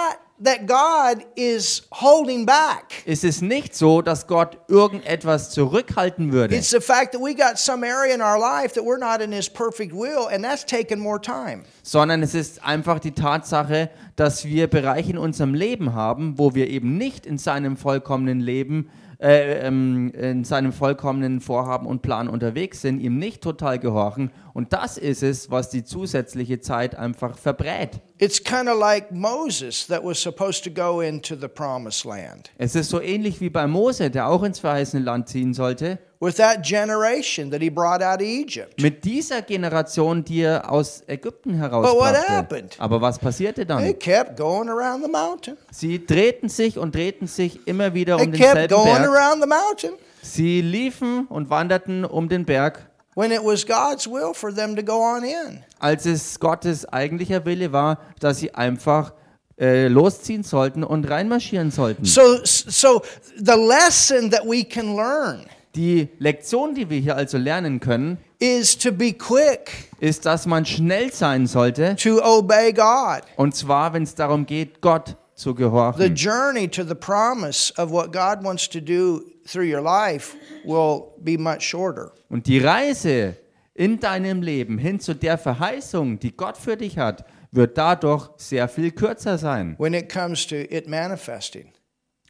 that God is holding back. ist es nicht so, dass Gott irgendetwas zurückhalten würde, It's the fact that we got some area in our life that we're not in His perfect will, and that's taken more time. sondern es ist einfach die Tatsache, dass wir Bereiche in unserem Leben haben, wo wir eben nicht in seinem vollkommenen Leben, äh, ähm, in seinem vollkommenen Vorhaben und Plan unterwegs sind, ihm nicht total gehorchen. Und das ist es, was die zusätzliche Zeit einfach verbrät. It's kind of like Moses that was supposed to go into the promised land. Es ist so ähnlich wie bei Mose, der auch ins verheißene Land ziehen sollte. With that generation that he brought out of Egypt. Mit dieser Generation, die er aus Ägypten what herausbrachte. happened? Aber was passierte They dann? kept going around the mountain. Sie drehten sich und drehten sich immer wieder They um kept denselben going Berg. around the mountain Sie liefen und wanderten um den Berg, when it was God's will for them to go on in. als es Gottes eigentlicher Wille war, dass sie einfach äh, losziehen sollten und reinmarschieren sollten. So, so the lesson that we can learn Die Lektion, die wir hier also lernen können, is to be quick ist, dass man schnell sein sollte, to obey God. und zwar, wenn es darum geht, Gott zu The gehorchen. journey to the promise of what God wants to do through your life will be much shorter. Und die Reise in deinem Leben hin zu der Verheißung, die Gott für dich hat, wird dadurch sehr viel kürzer sein. when it comes to it manifesting.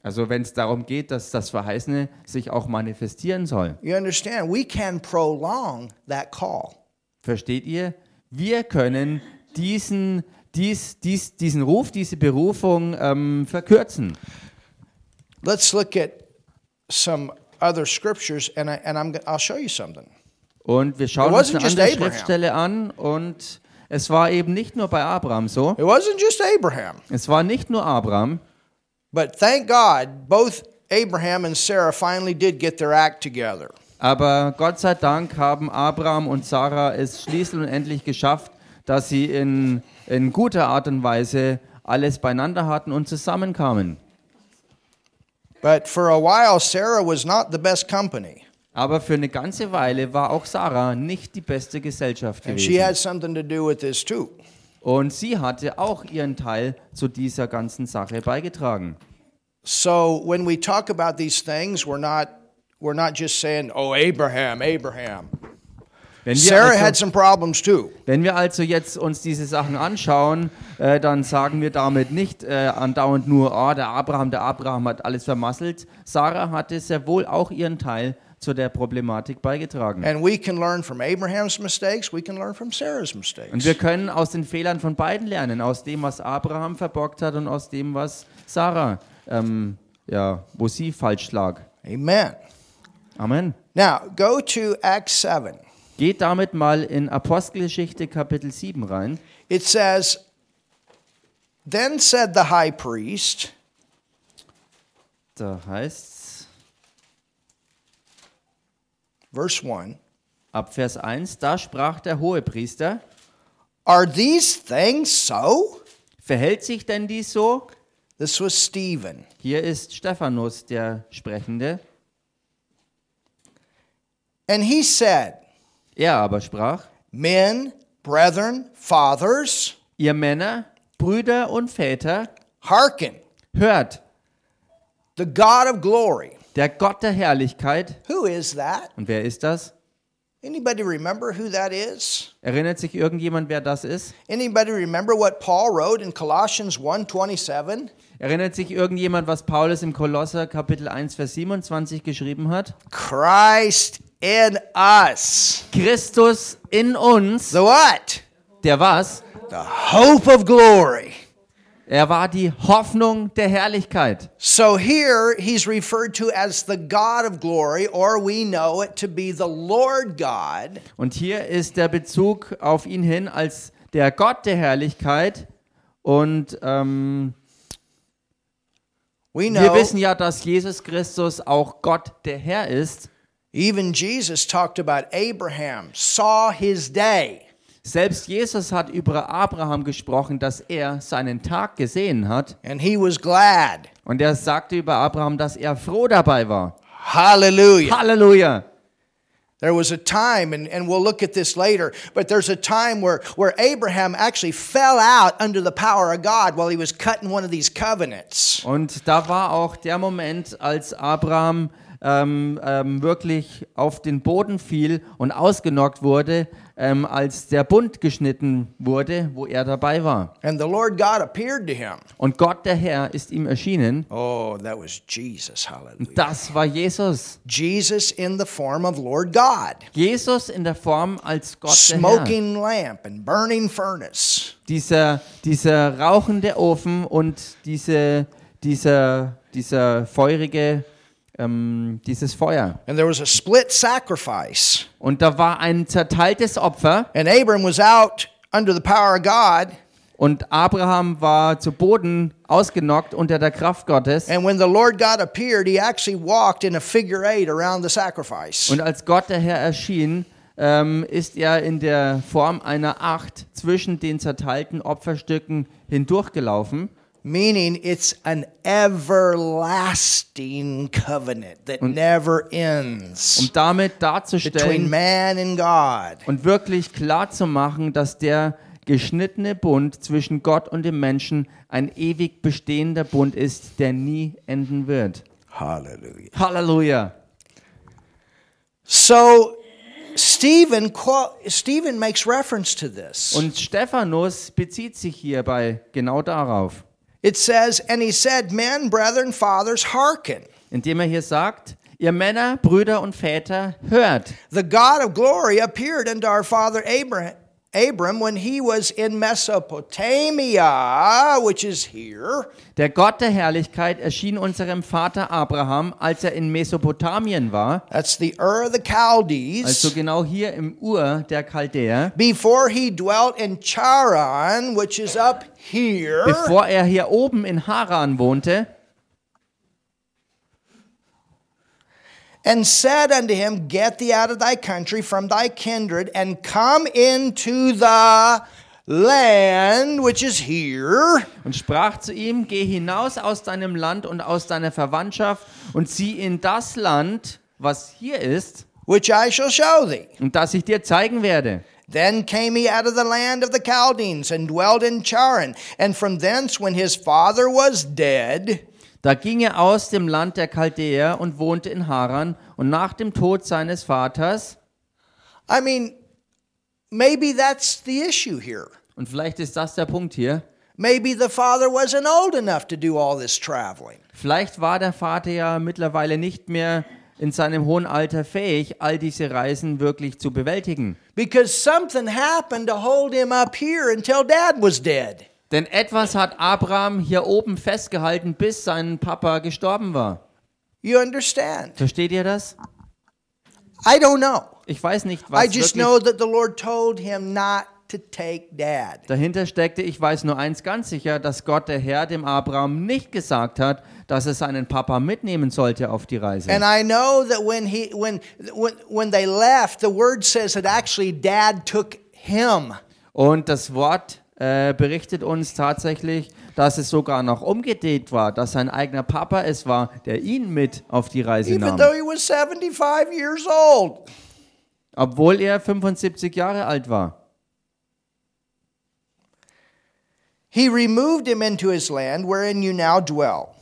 Also wenn es darum geht, dass das Verheißene sich auch manifestieren soll. You understand? We can prolong that call. Versteht ihr? Wir können diesen, dies, dies, diesen Ruf, diese Berufung ähm, verkürzen. Let's look at some other scriptures, and, I, and I'm, I'll show you something. Und wir schauen uns eine andere Abraham. Schriftstelle an und es war eben nicht nur bei Abraham so. It wasn't just Abraham, Es war nicht nur Abraham, but thank God, both Abraham and Sarah finally did get their act together. aber Gott sei Dank haben Abraham und Sarah es schließlich und endlich geschafft, dass sie in, in guter Art und Weise alles beieinander hatten und zusammenkamen. But for a while, Sarah was not the best company, Aber für eine ganze Weile war auch Sarah nicht die beste Gesellschaft and she gewesen. had something to do with this too. Und sie hatte auch ihren Teil zu dieser ganzen Sache beigetragen. So when we talk about these things, we're not we're not just saying, "Oh, Abraham, Abraham." Wenn wir, Sarah had also, some problems too. wenn wir also jetzt uns diese Sachen anschauen, äh, dann sagen wir damit nicht äh, andauernd nur, oh, der Abraham, der Abraham hat alles vermasselt. Sarah hatte sehr wohl auch ihren Teil zu der Problematik beigetragen. And we can learn from Abraham's mistakes, we can learn from Sarah's Und mistakes. wir können aus den Fehlern von beiden lernen, aus dem, was Abraham verbockt hat und aus dem, was Sarah, ähm, ja, wo sie falsch lag. Amen. Amen. Now, go to Acts 7. Geht damit mal in Apostelgeschichte Kapitel 7 rein. It says, Then said the high priest, Da heißt's verse 1, ab Vers 1, da sprach der Hohepriester, Are these things so? verhält sich denn dies so? This was Stephen. Hier ist Stephanus der Sprechende. And he said, Er aber sprach, Men, brethren, fathers, ihr Männer, Brüder und Väter, hearken. hört, The God of glory. Der Gott der Herrlichkeit, Who is that? und wer ist das? Anybody remember who that is? Erinnert sich irgendjemand, wer das ist? Anybody remember what Paul wrote in Colossians 1:27? Erinnert sich irgendjemand, was Paulus im Kolosser Kapitel 1, Vers 27 geschrieben hat? Christ in us. Christus in uns, The what? der was? The hope of glory. Er war die Hoffnung der Herrlichkeit. So here he's referred to as the God of glory, or we know it to be the Lord God. Und hier ist der Bezug auf ihn hin als der Gott der Herrlichkeit. Und ähm, We wir wissen ja, dass Jesus Christus auch Gott der Herr ist. even Jesus talked about Abraham saw his day. Selbst Jesus hat über Abraham gesprochen, dass er seinen Tag gesehen hat. and he was glad. Und er sagte über Abraham, dass er froh dabei war. Hallelujah. Halleluja! There was a time, and, and we'll look at this later, but there's a time where, where Abraham actually fell out under the power of God while he was cutting one of these covenants. Und da war auch der Moment, als Abraham ähm, ähm, wirklich auf den Boden fiel und ausgenockt wurde, ähm, als der Bund geschnitten wurde, wo er dabei war. And the Lord God appeared to him. Und Gott, der Herr, ist ihm erschienen. Oh, that was Jesus. Hallelujah. Das war Jesus. Jesus in the form of Lord God. Jesus in der Form als Gott der Herr. Smoking lamp and burning furnace. Dieser, dieser rauchende Ofen und diese, dieser, dieser feurige, ähm, dieses Feuer. And there was a split sacrifice. Und da war ein zerteiltes Opfer. And Abram was out under the power of God. Und Abraham war zu Boden ausgenockt unter der Kraft Gottes. And when the Lord God appeared, he actually walked in a figure eight around the sacrifice. Und als Gott der Herr erschien, ähm, ist er in der Form einer Acht zwischen den zerteilten Opferstücken hindurchgelaufen. Meaning it's an everlasting covenant that never ends um damit between darzustellen man and God. und wirklich klar zu machen, dass der geschnittene Bund zwischen Gott und dem Menschen ein ewig bestehender Bund ist, der nie enden wird. Hallelujah. Halleluja. So Stephen Stephen makes reference to this. Und Stephanus bezieht sich hierbei genau darauf, It says, and he said, Men, brethren, fathers, hearken. indem er hier sagt, ihr Männer, Brüder und Väter, hört. The God of glory appeared unto our father Abraham, Abram when he was in Mesopotamia, which is here, Der Gott der Herrlichkeit erschien unserem Vater Abraham, als er in Mesopotamien war, that's the Ur of the Chaldees, also genau hier im Ur der Chaldäer, before he dwelt in Charan, which is up here. bevor er hier oben in Haran wohnte, and said unto him, Get thee out of thy country from thy kindred, and come into the land which is here, und sprach zu ihm, geh hinaus aus deinem Land und aus deiner Verwandtschaft und zieh in das Land, was hier ist, which I shall show thee. und das ich dir zeigen werde. Then came he out of the land of the Chaldeans and dwelt in Charan. And from thence, when his father was dead, Da ging er aus dem Land der Chaldäer und wohnte in Haran, und nach dem Tod seines Vaters, I mean, maybe that's the issue here. und vielleicht ist das der Punkt hier, Maybe the father wasn't old enough to do all this traveling. Vielleicht war der Vater ja mittlerweile nicht mehr in seinem hohen Alter fähig, all diese Reisen wirklich zu bewältigen. Because something happened to hold him up here until dad was dead. Denn etwas hat Abraham hier oben festgehalten, bis sein Papa gestorben war. You understand? Versteht ihr das? I don't know. Ich weiß nicht, I was just wirklich know that the Lord told him not to take dad. dahinter steckte. Ich weiß nur eins ganz sicher, dass Gott der Herr dem Abraham nicht gesagt hat, dass er seinen Papa mitnehmen sollte auf die Reise. And I know that when he when when, when they left, the word says that actually dad took him. Und das Wort äh, berichtet uns tatsächlich, dass es sogar noch umgedreht war, dass sein eigener Papa es war, der ihn mit auf die Reise Even nahm. though he was 75 years old. Obwohl er 75 Jahre alt war. He removed him into his land wherein you now dwell.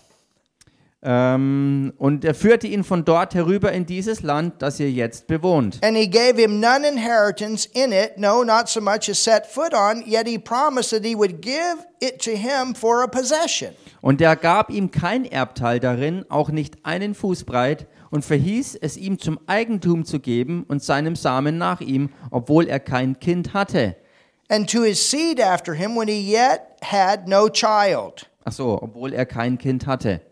Ähm, und er führte ihn von dort herüber in dieses Land, das ihr jetzt bewohnt. And he gave him none inheritance in it, no, not so much as set foot on, yet he promised that he would give it to him for a possession. Und er gab ihm kein Erbteil darin, auch nicht einen Fuß breit, und verhieß es ihm zum Eigentum zu geben und seinem Samen nach ihm, obwohl er kein Kind hatte. And to his seed after him when he yet had no child. Ach so, obwohl er kein Kind hatte.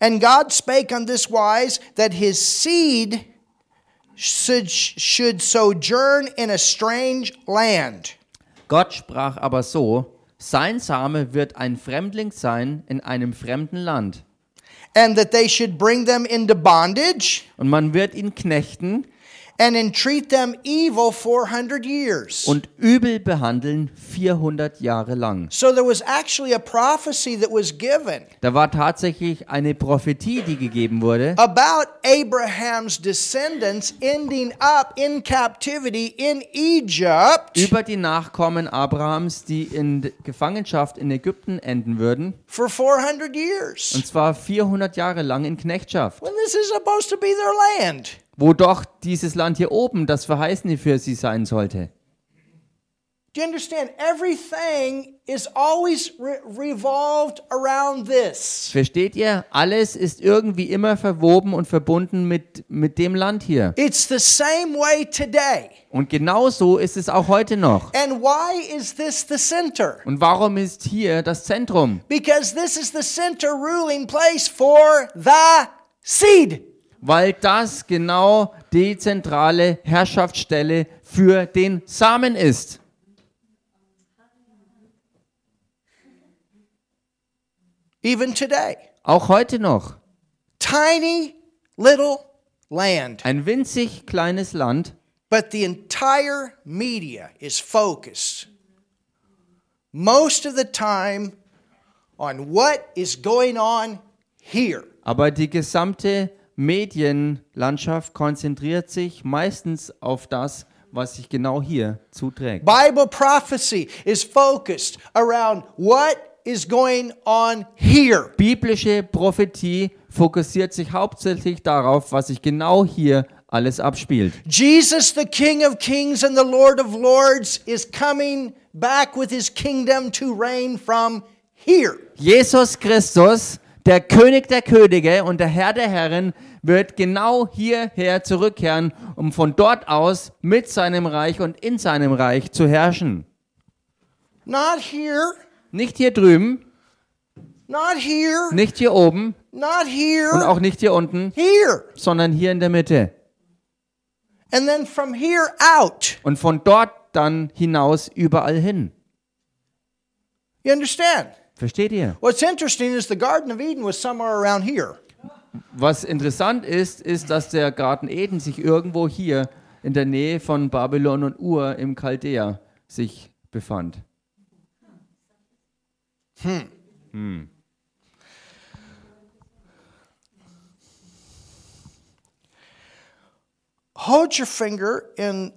And God spake on this wise that his seed should, should sojourn in a strange land. Gott sprach aber so: Sein Same wird ein Fremdling sein in einem fremden Land. and that they should bring them into bondage Und man wird ihn knechten and entreat them evil 400 years. und übel behandeln 400 Jahre lang. So there was actually a prophecy that was given Da war tatsächlich eine Prophetie, die gegeben wurde, about Abraham's descendants ending up in captivity in Egypt über die Nachkommen Abrahams, die in Gefangenschaft in Ägypten enden würden, for 400 years. und zwar 400 Jahre lang in Knechtschaft, When this is supposed to be their land. Wo doch dieses Land hier oben das Verheißene für sie sein sollte. Do you understand? Everything is always re- revolved around this. Versteht ihr? Alles ist irgendwie immer verwoben und verbunden mit, mit dem Land hier. It's the same way today. Und genau so ist es auch heute noch. And why is this the center? Und warum ist hier das Zentrum? Because this is the center ruling place for the seed. Weil das genau die zentrale Herrschaftsstelle für den Samen ist. Even today. Auch heute noch. Tiny little land. Ein winzig kleines Land, But the entire media is focused most of the time on what is going on here. aber die gesamte Medienlandschaft konzentriert sich meistens auf das, was sich genau hier zuträgt. Bible prophecy is focused around what is going on here. Biblische Prophetie fokussiert sich hauptsächlich darauf, was sich genau hier alles abspielt. Jesus, the King of Kings and the Lord of Lords, is coming back with his kingdom to reign from here. Jesus Christus, der König der Könige und der Herr der Herren, wird genau hierher zurückkehren, um von dort aus mit seinem Reich und in seinem Reich zu herrschen. Not here, Nicht hier drüben, not here, nicht hier oben not und here, auch nicht hier unten, here. sondern hier in der Mitte. And then from here out. Und von dort dann hinaus überall hin. You understand? Versteht ihr? What's interesting is the Garden of Eden was somewhere around here. Was interessant ist, ist, dass der Garten Eden sich irgendwo hier in der Nähe von Babylon und Ur im Chaldea sich befand. Hold your finger in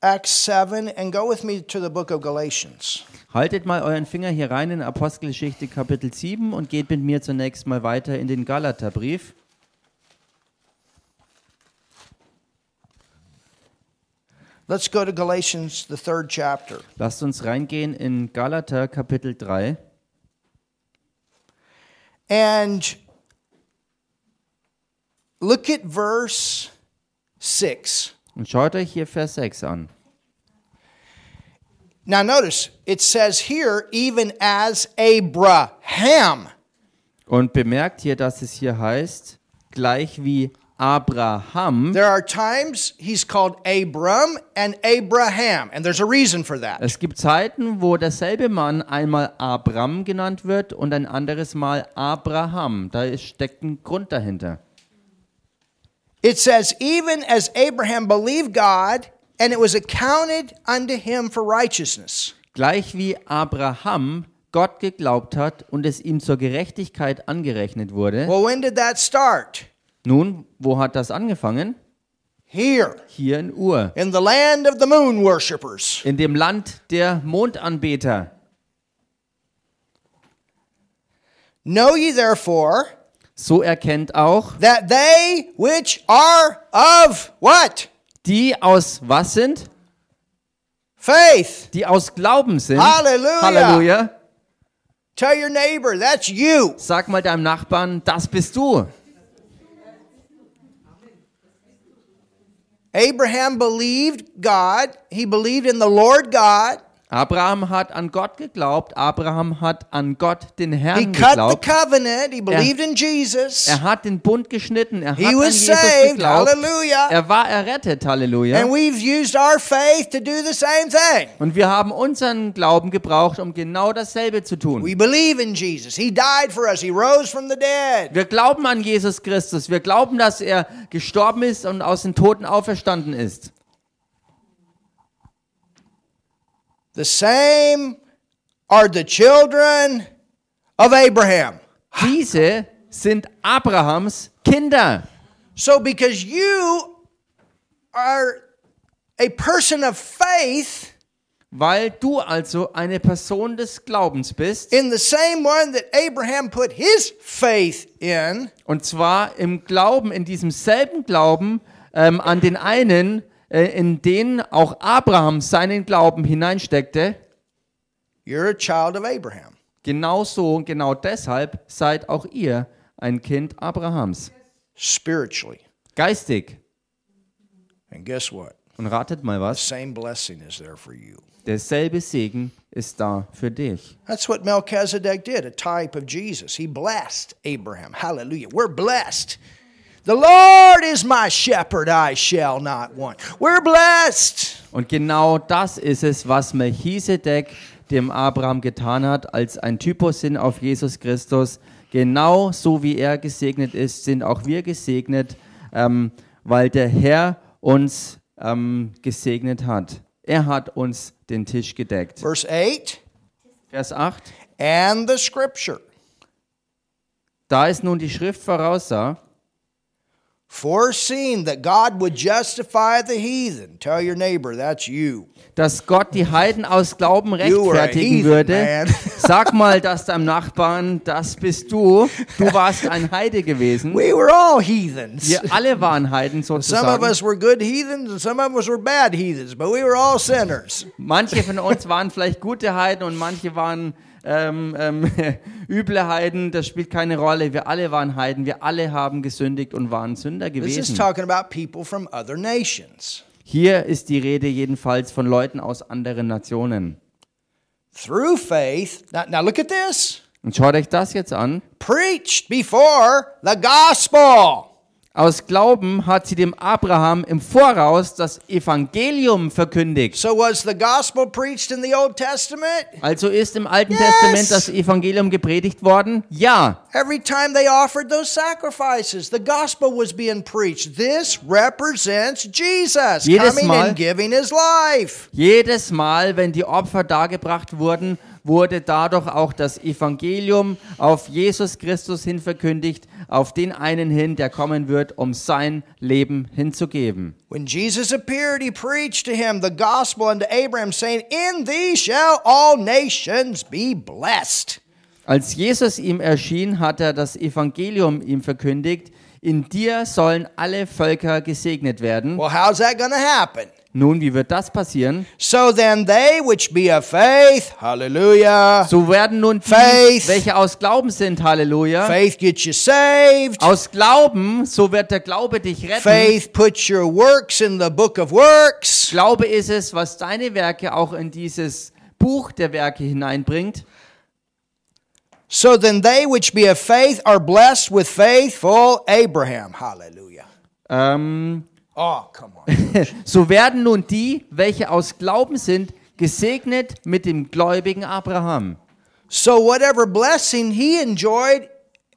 Acts 7 and go with me to the book of Galatians. Haltet mal euren Finger hier rein in Apostelgeschichte Kapitel 7 und geht mit mir zunächst mal weiter in den Galaterbrief. Let's go to Galatians, the third chapter. Lasst uns reingehen in Galater Kapitel 3 And look at verse 6. und schaut euch hier Vers 6 an. Now, notice it says here, even as Abraham. Und bemerkt hier, dass es hier heißt, gleich wie Abraham. There are times he's called Abram and Abraham, and there's a reason for that. Es gibt Zeiten, wo derselbe Mann einmal Abram genannt wird und ein anderes Mal Abraham. Da steckt ein Grund dahinter. It says, even as Abraham believed God, and it was accounted unto him for righteousness. Gleich wie Abraham Gott geglaubt hat und es ihm zur Gerechtigkeit angerechnet wurde. Well, when did that start? Nun, wo hat das angefangen? Here, Hier in Ur, in the land of the moon worshippers. in dem Land der Mondanbeter. Know ye therefore So erkennt auch, that they which are of what? Die aus was sind? Faith. Die aus Glauben sind. Halleluja. Halleluja. Tell your neighbor, that's you. Sag mal deinem Nachbarn, das bist du. Abraham believed God, he believed in the Lord God, Abraham hat an Gott geglaubt. Abraham hat an Gott, den He Herrn cut the geglaubt. covenant. He believed in Jesus. Er hat den Bund geschnitten. Er hat He an was Jesus saved. geglaubt. Hallelujah. Er war errettet. Halleluja. And we've used our faith to do the same thing. Und wir haben unseren Glauben gebraucht, um genau dasselbe zu tun. We believe in Jesus. He died for us. He rose from the dead. Wir glauben an Jesus Christus. Wir glauben, dass er gestorben ist und aus den Toten auferstanden ist. The same are the children of Abraham. Diese sind Abrahams Kinder. So, because you are a person of faith, Weil du also eine Person des Glaubens bist, in the same one that Abraham put his faith in, und zwar im Glauben, in diesem selben Glauben ähm, an den einen, in den auch Abraham seinen Glauben hineinsteckte, you're a child of Abraham. genau so und genau deshalb seid auch ihr ein Kind Abrahams. spiritually. Geistig. And guess what? Und ratet mal The was, same blessing is there for you. derselbe Segen ist da für dich. That's what Melchizedek did, a type of Jesus. He blessed Abraham. Hallelujah. We're blessed. The Lord is my shepherd, I shall not want. We're blessed. Und genau das ist es, was Melchisedek dem Abraham getan hat, als ein Typus hin auf Jesus Christus. Genau so wie er gesegnet ist, sind auch wir gesegnet, ähm, weil der Herr uns ähm, gesegnet hat. Er hat uns den Tisch gedeckt. Verse 8 Vers 8. and the scripture. Da ist nun die Schrift voraussah, Foreseen that God would justify the heathen. Tell your neighbor, that's you. dass Gott die Heiden aus Glauben rechtfertigen würde. [LAUGHS] Sag mal das deinem Nachbarn, das bist du. Du warst ein Heide gewesen. We were all heathens. Wir alle waren Heiden Some of sozusagen. us were good heathens and some of us were bad heathens, but we were all sinners. Manche von uns waren vielleicht gute Heiden und manche waren ähm, ähm, [LAUGHS] üble Heiden. Das spielt keine Rolle. Wir alle waren Heiden. Wir alle haben gesündigt und waren Sünder This is gewesen. talking about people from other nations. Hier ist die Rede jedenfalls von Leuten aus anderen Nationen. Through faith, now, now look at this, Und schaut euch das jetzt an. preached before the gospel. Aus Glauben hat sie dem Abraham im Voraus das Evangelium verkündigt. So was the gospel preached in the Old Testament? Also ist im Alten Yes. Testament das Evangelium gepredigt worden? Ja. Every time they offered those sacrifices, the gospel was being preached. This represents Jesus Jedes coming Mal- and giving his life. Jedes Mal, wenn die Opfer dargebracht wurden, wurde dadurch auch das Evangelium auf Jesus Christus hin verkündigt, auf den einen hin, der kommen wird, um sein Leben hinzugeben. When Jesus appeared, he preached to him the gospel unto Abraham, saying, In thee shall all nations be blessed. Als Jesus ihm erschien, hat er das Evangelium ihm verkündigt, in dir sollen alle Völker gesegnet werden. Well, how's that to happen? Nun, wie wird das passieren? So then they which be of faith, hallelujah, So werden nun die, Faith. welche aus Glauben sind, Halleluja. faith gets you saved. Aus Glauben, so wird der Glaube dich retten. Faith puts your works in the book of works. Glaube ist es, was deine Werke auch in dieses Buch der Werke hineinbringt. So then they which be of faith are blessed with faithful Abraham. Hallelujah. Ähm, Oh, come on. [LAUGHS] so werden nun die, welche aus Glauben sind, gesegnet mit dem gläubigen Abraham. so whatever blessing he enjoyed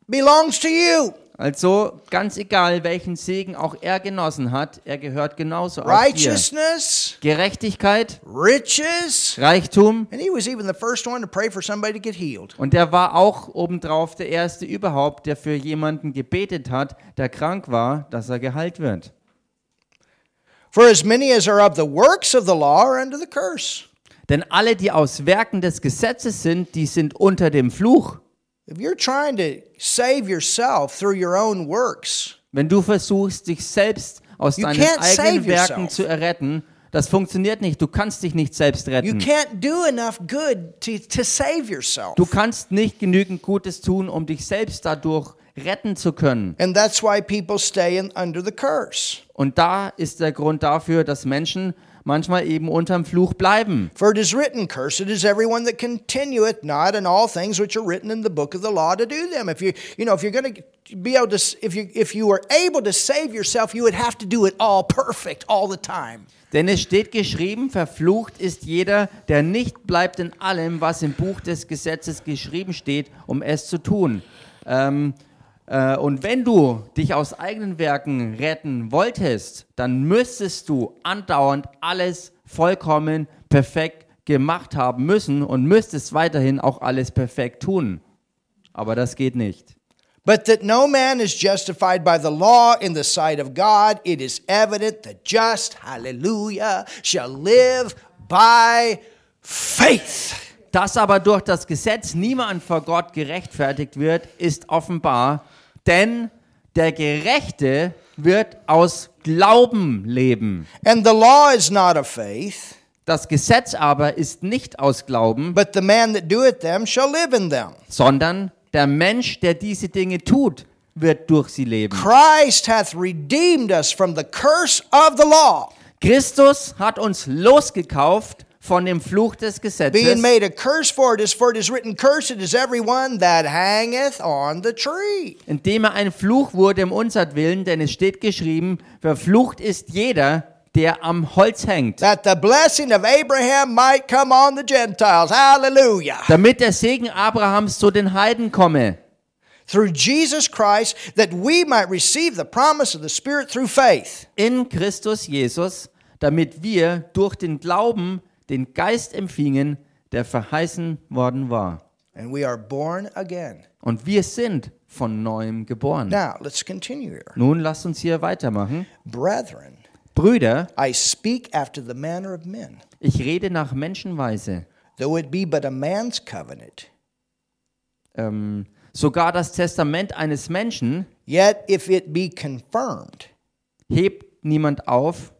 belongs to you. Also ganz egal, welchen Segen auch er genossen hat, er gehört genauso auch dir. Righteousness, Gerechtigkeit, riches. Reichtum. And he was even the first one to pray for somebody to get healed. Und er war auch obendrauf der Erste überhaupt, der für jemanden gebetet hat, der krank war, dass er geheilt wird. For as many as are of the works of the law are under the curse. Denn alle, die aus Werken des Gesetzes sind, die sind unter dem Fluch. If you're trying to save yourself through your own works, Wenn du versuchst, dich selbst aus You deinen can't save eigenen Werken yourself. zu erretten, das funktioniert nicht. Du kannst dich nicht selbst you retten. can't do enough good to, to save yourself. Du kannst nicht genügend Gutes tun, um dich selbst dadurch retten zu können. And that's why people stay in, under the curse. Und da ist der Grund dafür, dass Menschen manchmal eben unterm Fluch bleiben. For it is written, Cursed is everyone that continueth not in all things which are written in the book of the law to do them. If you, you know, if you're going to be able to, if you, if you were able to save yourself, you would have to do it all perfect all the time. Denn es steht geschrieben, verflucht ist jeder, der nicht bleibt in allem, was im Buch des Gesetzes geschrieben steht, um es zu tun. Ähm, äh, und wenn du dich aus eigenen Werken retten wolltest, dann müsstest du andauernd alles vollkommen perfekt gemacht haben müssen und müsstest weiterhin auch alles perfekt tun. Aber das geht nicht. But that no man is justified by the law in the sight of God, it is evident the just, hallelujah, shall live by faith. Dass aber durch das Gesetz niemand vor Gott gerechtfertigt wird, ist offenbar, denn der Gerechte wird aus Glauben leben. And the law is not of faith, Das Gesetz aber ist nicht aus Glauben, but the man that doeth them shall live in them. sondern der Mensch, der diese Dinge tut, wird durch sie leben. Christ hath redeemed us from the curse of the law, Christus hat uns losgekauft von dem Fluch des Gesetzes, being made a curse for it, as for it is written, Cursed is everyone that hangeth on the tree. indem er ein Fluch wurde um unsertwillen, denn es steht geschrieben, verflucht ist jeder, der am Holz hängt, That the blessing of Abraham might come on the Gentiles. Hallelujah. damit der Segen Abrahams zu den Heiden komme. Through Jesus Christ, that we might receive the promise of the Spirit through faith. in Christus Jesus, damit wir durch den Glauben den Geist empfingen, der verheißen worden war. And we are born again. Und wir sind von neuem geboren. Now, let's continue here. Nun lasst uns hier weitermachen. Brethren, Brüder, I speak after the manner of men. ich rede nach Menschenweise. Though it be but a man's covenant, Ähm, sogar das Testament eines Menschen yet if it be confirmed, hebt niemand auf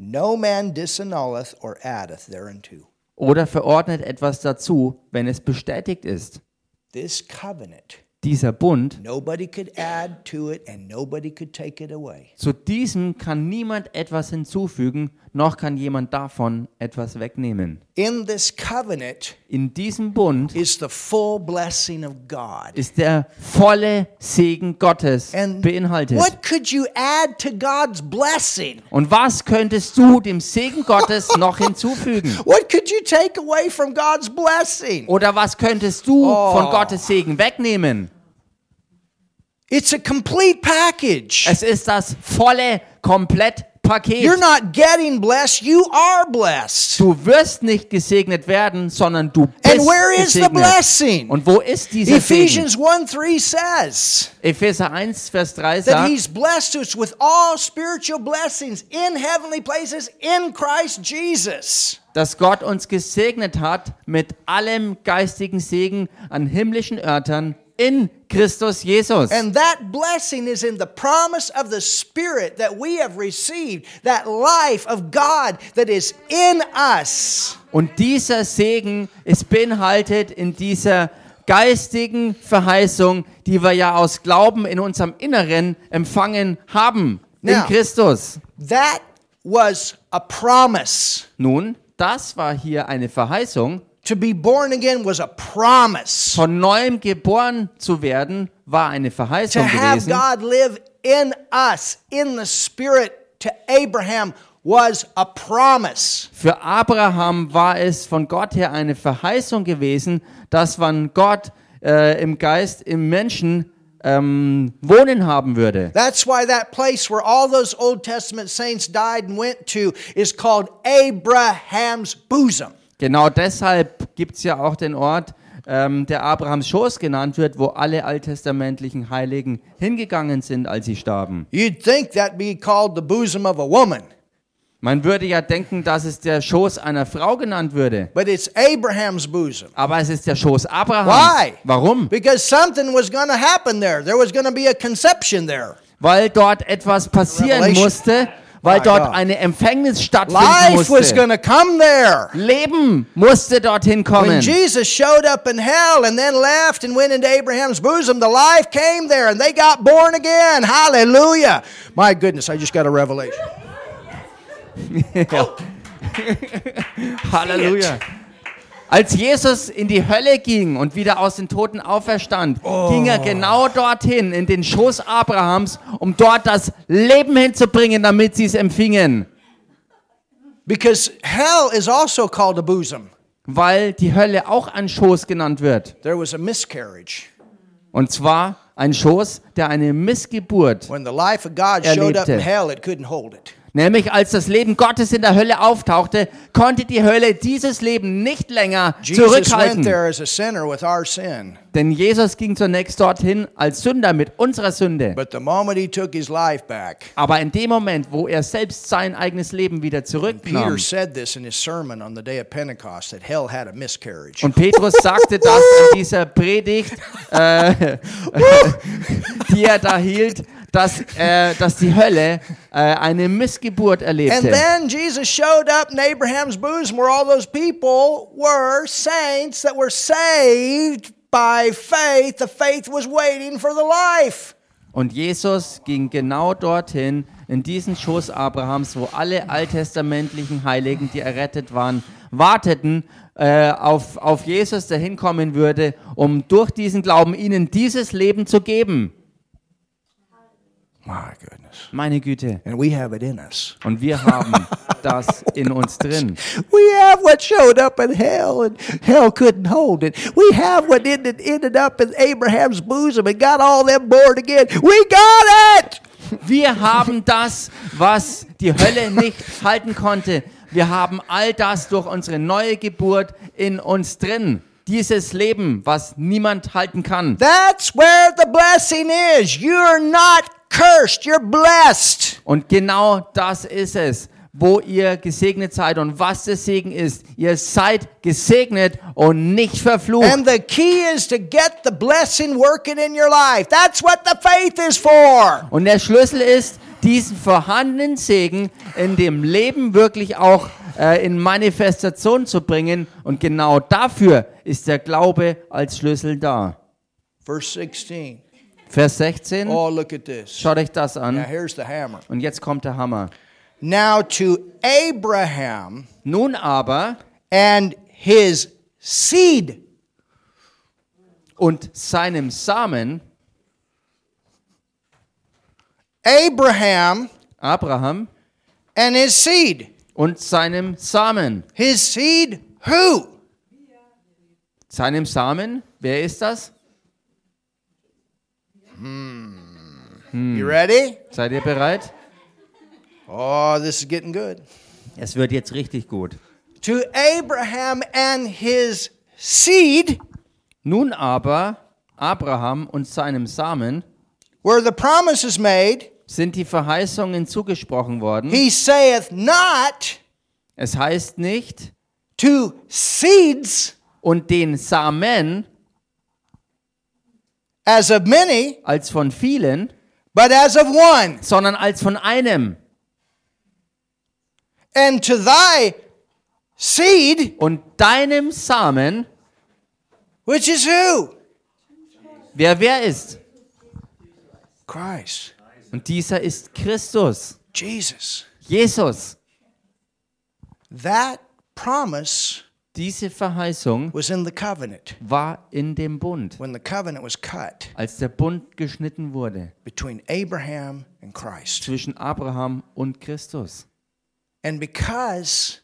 no man disannulleth or addeth thereunto. oder verordnet etwas dazu, wenn es bestätigt ist. This covenant, Dieser Bund, nobody could add to it and nobody could take it away. zu diesem kann niemand etwas hinzufügen, noch kann jemand davon etwas wegnehmen. In this covenant In diesem Bund is the full blessing of God. ist der volle Segen Gottes And beinhaltet. what could you add to God's blessing? Und was könntest du dem Segen Gottes noch hinzufügen? [LAUGHS] What could you take away from God's blessing? Oder was könntest du Oh. von Gottes Segen wegnehmen? It's a complete package. Es ist das volle Komplettpaket. You're not getting blessed, you are blessed. Du wirst nicht gesegnet werden, sondern du bist And where is the gesegnet. blessing? Und wo ist dieser Segen? Ephesians 1 3 says Epheser 1, Vers 3 that sagt, He's blessed us with all spiritual blessings in heavenly places in Christ Jesus. dass Gott uns gesegnet hat mit allem geistigen Segen an himmlischen Örtern in Christus Jesus. And that blessing is in the promise of the Spirit that we have received, that life of God that is in us. Und dieser Segen ist beinhaltet in dieser geistigen Verheißung, die wir ja aus Glauben in unserem Inneren empfangen haben in Ja. Christus. That was a promise. Nun, das war hier eine Verheißung. To be born again was a promise. Von neuem geboren zu werden, war eine Verheißung To have gewesen. God live in us, in the Spirit, to Abraham was a promise. Für Abraham war es von Gott her eine Verheißung gewesen, dass man Gott äh, im Geist, im Menschen ähm, wohnen haben würde. That's why that place where all those Old Testament saints died and went to is called Abraham's bosom. Genau deshalb gibt es ja auch den Ort, ähm, der Abrahams Schoß genannt wird, wo alle alttestamentlichen Heiligen hingegangen sind, als sie starben. You'd think that'd be called the bosom of a woman, Man würde ja denken, dass es der Schoß einer Frau genannt würde, but it's Abraham's bosom. aber es ist der Schoß Abrahams. Why? Warum? Because something was going to happen there. There was going to be a conception there. Weil dort etwas passieren musste, weil My dort God. eine Empfängnis stattfinden Life was musste. going to come there. Leben musste dorthin kommen. When. Jesus showed up in hell and then left and went into Abraham's bosom, the life came there and they got born again. Hallelujah. My goodness, I just got a revelation. [LAUGHS] Ja. [LAUGHS] Halleluja. Als Jesus in die Hölle ging und wieder aus den Toten auferstand, ging er genau dorthin, in den Schoß Abrahams, um dort das Leben hinzubringen, damit sie es empfingen. Because hell is also called a bosom. Weil die Hölle auch ein Schoß genannt wird. There was a miscarriage. Und zwar ein Schoß, der eine Missgeburt, When the life of God showed up in Erlebte. hell, it couldn't hold it. Nämlich als das Leben Gottes in der Hölle auftauchte, konnte die Hölle dieses Leben nicht länger zurückhalten. there as a sinner with our sin. Denn Jesus ging zunächst dorthin als Sünder mit unserer Sünde. But the moment he took his life back, Aber in dem Moment, wo er selbst sein eigenes Leben wieder Peter zurücknahm, und Petrus sagte das in dieser Predigt, äh, [LAUGHS] die er da hielt, dass, äh, dass die Hölle äh, eine Missgeburt And erlebte. then Jesus showed up in Abraham's bosom where all those people were saints that were saved by faith. The faith was waiting for the life. Und Jesus ging genau dorthin, in diesen Schoß Abrahams, wo alle alttestamentlichen Heiligen, die errettet waren, warteten äh, auf, auf Jesus, der hinkommen würde, um durch diesen Glauben ihnen dieses Leben zu geben. My goodness. Meine Güte. And we have it in us. Und wir haben [LAUGHS] das in uns drin. We have what showed up in hell and hell couldn't hold it. We have what ended, ended up in Abraham's bosom and got all them born again. We got it! Wir haben das, was die Hölle nicht halten konnte. Wir haben all das durch unsere neue Geburt in uns drin. Dieses Leben, was niemand halten kann. That's where the blessing is. You're not cursed, you're blessed. Und genau das ist es, wo ihr gesegnet seid und was der Segen ist. Ihr seid gesegnet und nicht verflucht. And the key is to get the blessing working in your life. That's what the faith is for. Und der Schlüssel ist, diesen vorhandenen Segen in dem Leben wirklich auch äh, in Manifestation zu bringen. Und genau dafür ist der Glaube als Schlüssel da. Verse 16. Vers 16, Oh, look at this. schaut euch das Now, an. here's the hammer. Und jetzt kommt der Hammer. Now, to Abraham Nun aber and his seed. und seinem Samen, Abraham Abraham, and his seed. und seinem Samen. His seed, who? Seinem Samen, wer ist das? You ready? Seid ihr bereit? Oh, this is getting good. Es wird jetzt richtig gut. To Abraham and his seed, Nun aber Abraham und seinem Samen where the promise is made, sind die Verheißungen zugesprochen worden. he saith not Es heißt nicht, to seeds und den Samen as of many, als von vielen, but as of one. sondern als von einem. And to thy seed, Und deinem Samen, which is who? wer wer ist? Christ, Und dieser ist Christus, Jesus. Jesus. That promise Diese Verheißung was in the covenant. war in dem Bund, When the covenant was cut als der Bund geschnitten wurde between Abraham and Christ. zwischen Abraham und Christus. And because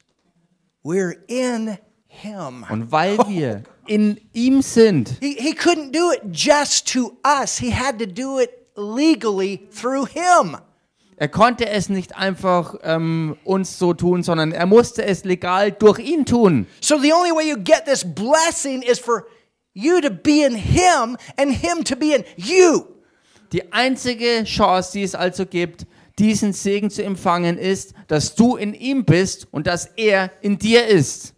we're in him. Und weil [LAUGHS] wir in ihm sind, He, he couldn't do it just to us. He had to do it legally through him. Er konnte es nicht einfach ähm, uns so tun, sondern er musste es legal durch ihn tun. So the only way you get this blessing is for you to be in him and him to be in you. Die einzige Chance, die es also gibt, diesen Segen zu empfangen, ist, dass du in ihm bist und dass er in dir ist.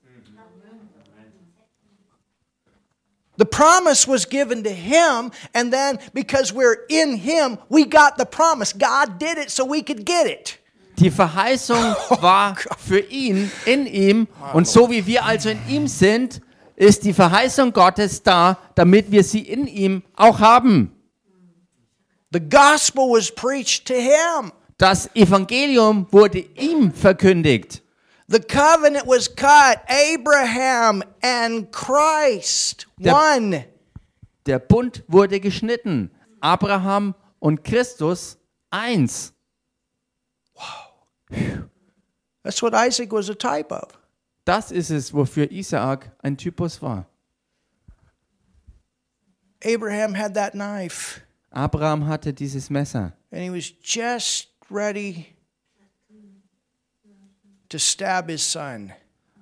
The promise was given to him, and then because we're in him, we got the promise. God did it so we could get it. Die Verheißung [LAUGHS] war für ihn, in ihm. Und so wie wir also in ihm sind, ist die Verheißung Gottes da, damit wir sie in ihm auch haben. The gospel was preached to him. Das Evangelium wurde ihm verkündigt. The covenant was cut. Abraham and Christ, Der- one. Der Bund wurde geschnitten. Abraham und Christus eins. That's what Isaac was a type of. Das ist es, wofür Isaak ein Typus war. Abraham had that knife, Abraham hatte dieses Messer and he was just ready to stab his son.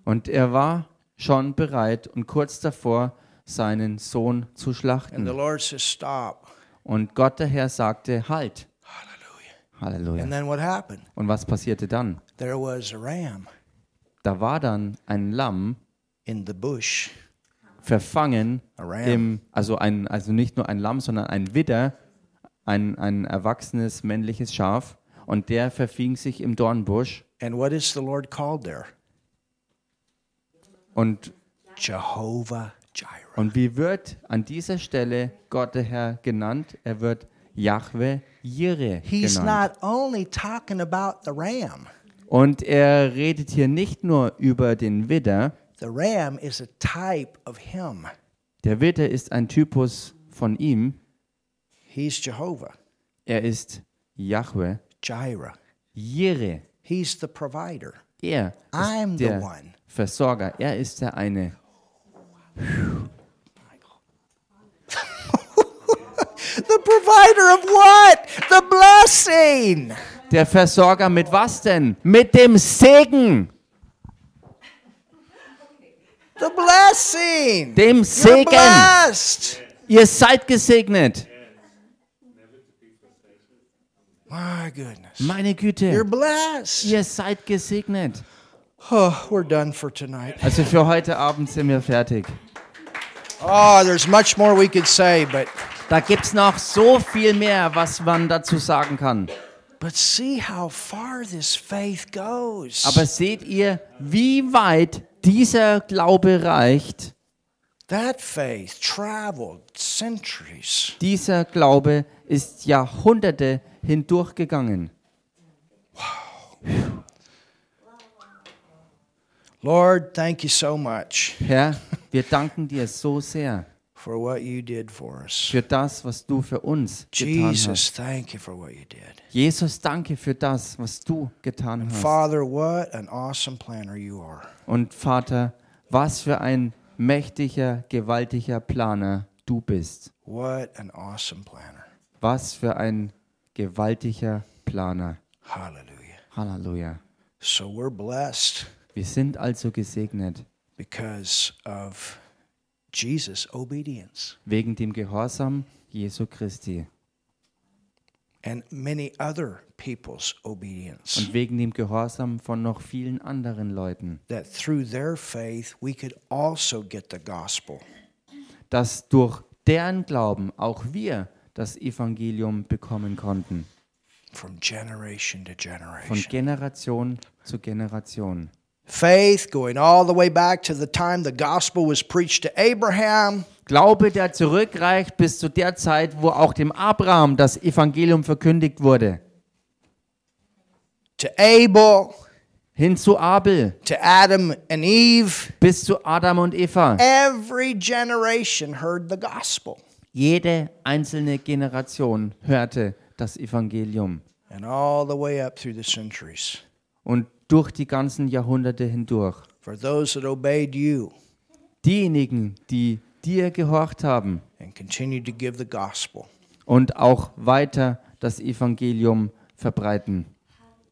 und er war schon bereit und kurz davor, seinen Sohn zu And the schlachten. Lord says, Stop. Und Gott der Herr sagte, halt. Hallelujah. Halleluja. And then what happened? Und was passierte dann? There was a ram Da war dann ein Lamm in the bush. verfangen A ram. im, also ein, also nicht nur ein Lamm, sondern ein Widder, ein, ein erwachsenes männliches Schaf, und der verfing sich im Dornbusch. And what is the Lord called there? Und, Jehovah Jireh. und wie wird an dieser Stelle Gott der Herr genannt? Er wird Jahwe Jireh He's genannt. not only talking about the ram. Und er redet hier nicht nur über den Widder. The ram is a type of him. Der Widder ist ein Typus von ihm. He's Jehovah Er ist Jahwe Jireh. Jireh. He's the provider. Er I'm ist the der one. Versorger. Er ist der eine. [LAUGHS] The provider of what? The blessing. Der Versorger mit was denn? Mit dem Segen. The blessing. Dem Segen. Ihr seid gesegnet. My goodness. Meine You're Güte. blessed. Ihr seid gesegnet. Oh, we're done for tonight. Also für heute Abend sind wir fertig. Oh, there's much more we could say, but Da gibt es noch so viel mehr, was man dazu sagen kann. but see how far this faith goes. Aber seht ihr, wie weit dieser Glaube reicht? that faith traveled centuries. Dieser Glaube ist Jahrhunderte hindurchgegangen. Lord, thank you so much Herr, wir danken dir so sehr for what you did for us. für das, was du für uns getan hast. Jesus, thank you for what you did. Jesus, danke für das, was du getan hast. Father, what an awesome planner you are. Und Vater, was für ein mächtiger, gewaltiger Planer du bist. What an awesome planner. Was für ein gewaltiger Planer. Hallelujah. Halleluja. So we're blessed Wir sind also gesegnet because of Jesus' obedience wegen dem Gehorsam Jesu Christi and many other people's obedience. und wegen dem Gehorsam von noch vielen anderen Leuten, That through their faith we could also get the gospel. dass durch deren Glauben auch wir das Evangelium bekommen konnten, From generation to von generation. Generation zu Generation. Faith going all the way back to the time the gospel was preached to Abraham, Glaube, der zurückreicht bis zu der Zeit, wo auch dem Abraham das Evangelium verkündigt wurde. to Abel, Hin zu Abel, to Adam and Eve. bis zu Adam und Eva. Every generation heard the gospel. Jede einzelne Generation hörte das Evangelium. And all the way up through the centuries. Und durch die ganzen Jahrhunderte hindurch. For those that obeyed you Diejenigen, die dir gehorcht haben and continue to give the gospel, und auch weiter das Evangelium verbreiten.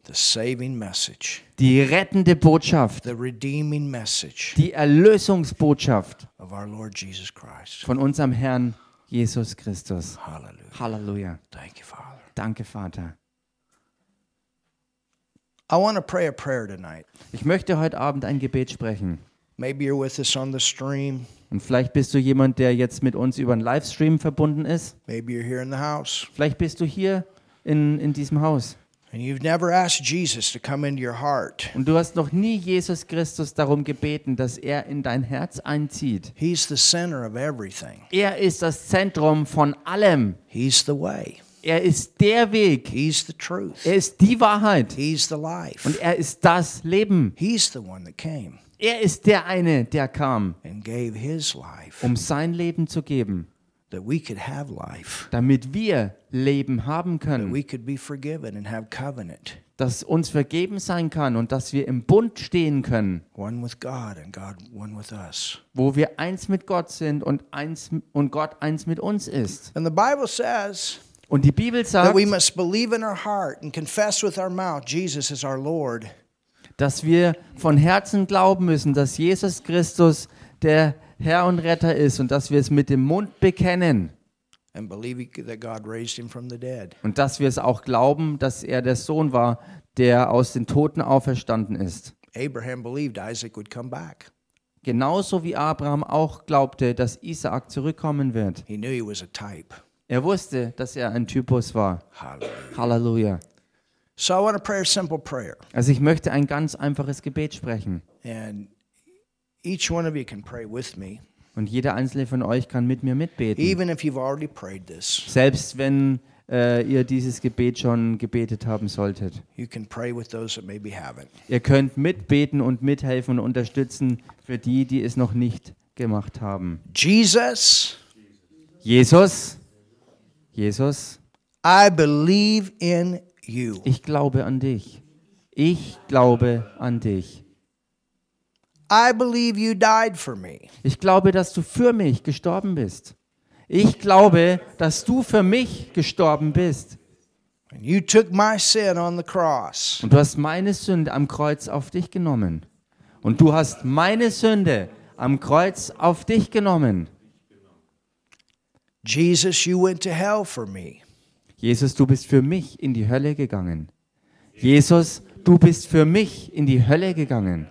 the saving message, Die rettende Botschaft, the redeeming message die Erlösungsbotschaft of our Lord Jesus Christ. von unserem Herrn Jesus Christus. Hallelujah. Halleluja. Thank you, Father. Danke, Vater. I want to pray a prayer tonight. Ich möchte heute Abend ein Gebet sprechen. Maybe you're with us on the stream. Und vielleicht bist du jemand, der jetzt mit uns über einen Livestream verbunden ist. Maybe you're here in the house Vielleicht bist du hier in, in diesem Haus and you've never asked Jesus to come into your heart, und du hast noch nie Jesus Christus darum gebeten, dass er in dein Herz einzieht. He's the center of everything. Er ist das Zentrum von allem. He's the way. Er ist der Weg. He's the truth. Er ist die Wahrheit. He's the life. Und er ist das Leben. He's the one that came Er ist der eine, der kam, and gave his life um sein Leben zu geben, that we could have life, damit wir Leben haben that können, we could be forgiven and have covenant, dass uns vergeben sein kann und dass wir im Bund stehen können, one with God and God one with us. wo wir eins mit Gott sind und eins und Gott eins mit uns ist. And the Bible says Und die Bibel that sagt, we must believe in our heart and confess with our mouth Jesus is our Lord dass wir von Herzen glauben müssen, dass Jesus Christus der Herr und Retter ist und dass wir es mit dem Mund bekennen and believe he- that God raised him from the dead. und dass wir es auch glauben, dass er der Sohn war, der aus den Toten auferstanden ist. Abraham believed Isaac would come back. Genauso wie Abraham auch glaubte, dass Isaak zurückkommen wird. He knew he was a type. Er wusste, dass er ein Typus war. Hallelujah. Halleluja. So I want to pray a simple prayer. Also ich möchte ein ganz einfaches Gebet sprechen. And each one of you can pray with me, Und jeder einzelne von euch kann mit mir mitbeten. even if you've already prayed this. Selbst wenn äh, ihr dieses Gebet schon gebetet haben solltet. You can pray with those that maybe haven't. Ihr könnt mitbeten und mithelfen und unterstützen für die, die es noch nicht gemacht haben. Jesus, Jesus, Jesus, I believe in you. ich glaube an dich. Ich glaube an dich. I believe you died for me. Ich glaube, dass du für mich gestorben bist. Ich glaube, dass du für mich gestorben bist. And you took my sin on the cross. Und du hast meine Sünde am Kreuz auf dich genommen. Und du hast meine Sünde am Kreuz auf dich genommen. Jesus, you went to hell for me. Jesus, du bist für mich in die Hölle gegangen. Jesus, du bist für mich in die Hölle gegangen.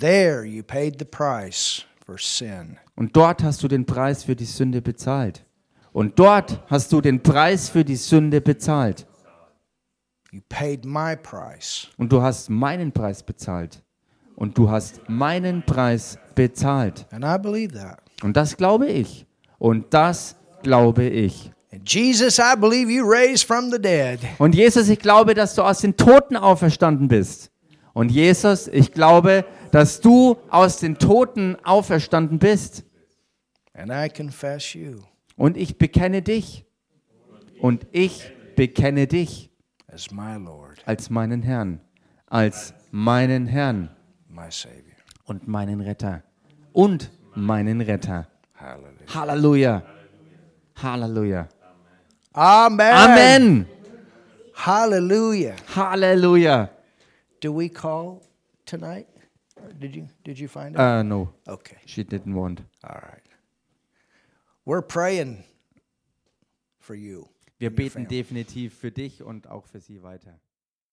There you paid the price for sin. Und dort hast du den Preis für die Sünde bezahlt. Und dort hast du den Preis für die Sünde bezahlt. You paid my price. Und du hast meinen Preis bezahlt. Und du hast meinen Preis bezahlt. And I believe that. Und das glaube ich. Und das glaube ich. And Jesus, I believe you raised from the dead. Und Jesus, ich glaube, dass du aus den Toten auferstanden bist. Und Jesus, ich glaube, dass du aus den Toten auferstanden bist. Und ich bekenne dich. Und ich bekenne dich als meinen Herrn. Als meinen Herrn und meinen Retter. Und meinen Retter. Halleluja. Halleluja. Amen. Amen. Hallelujah. Halleluja. Do we call tonight? Did you did you find out? Uh, no, Okay. she didn't want. All right. We're praying for you. Wir beten definitiv für dich und auch für sie weiter.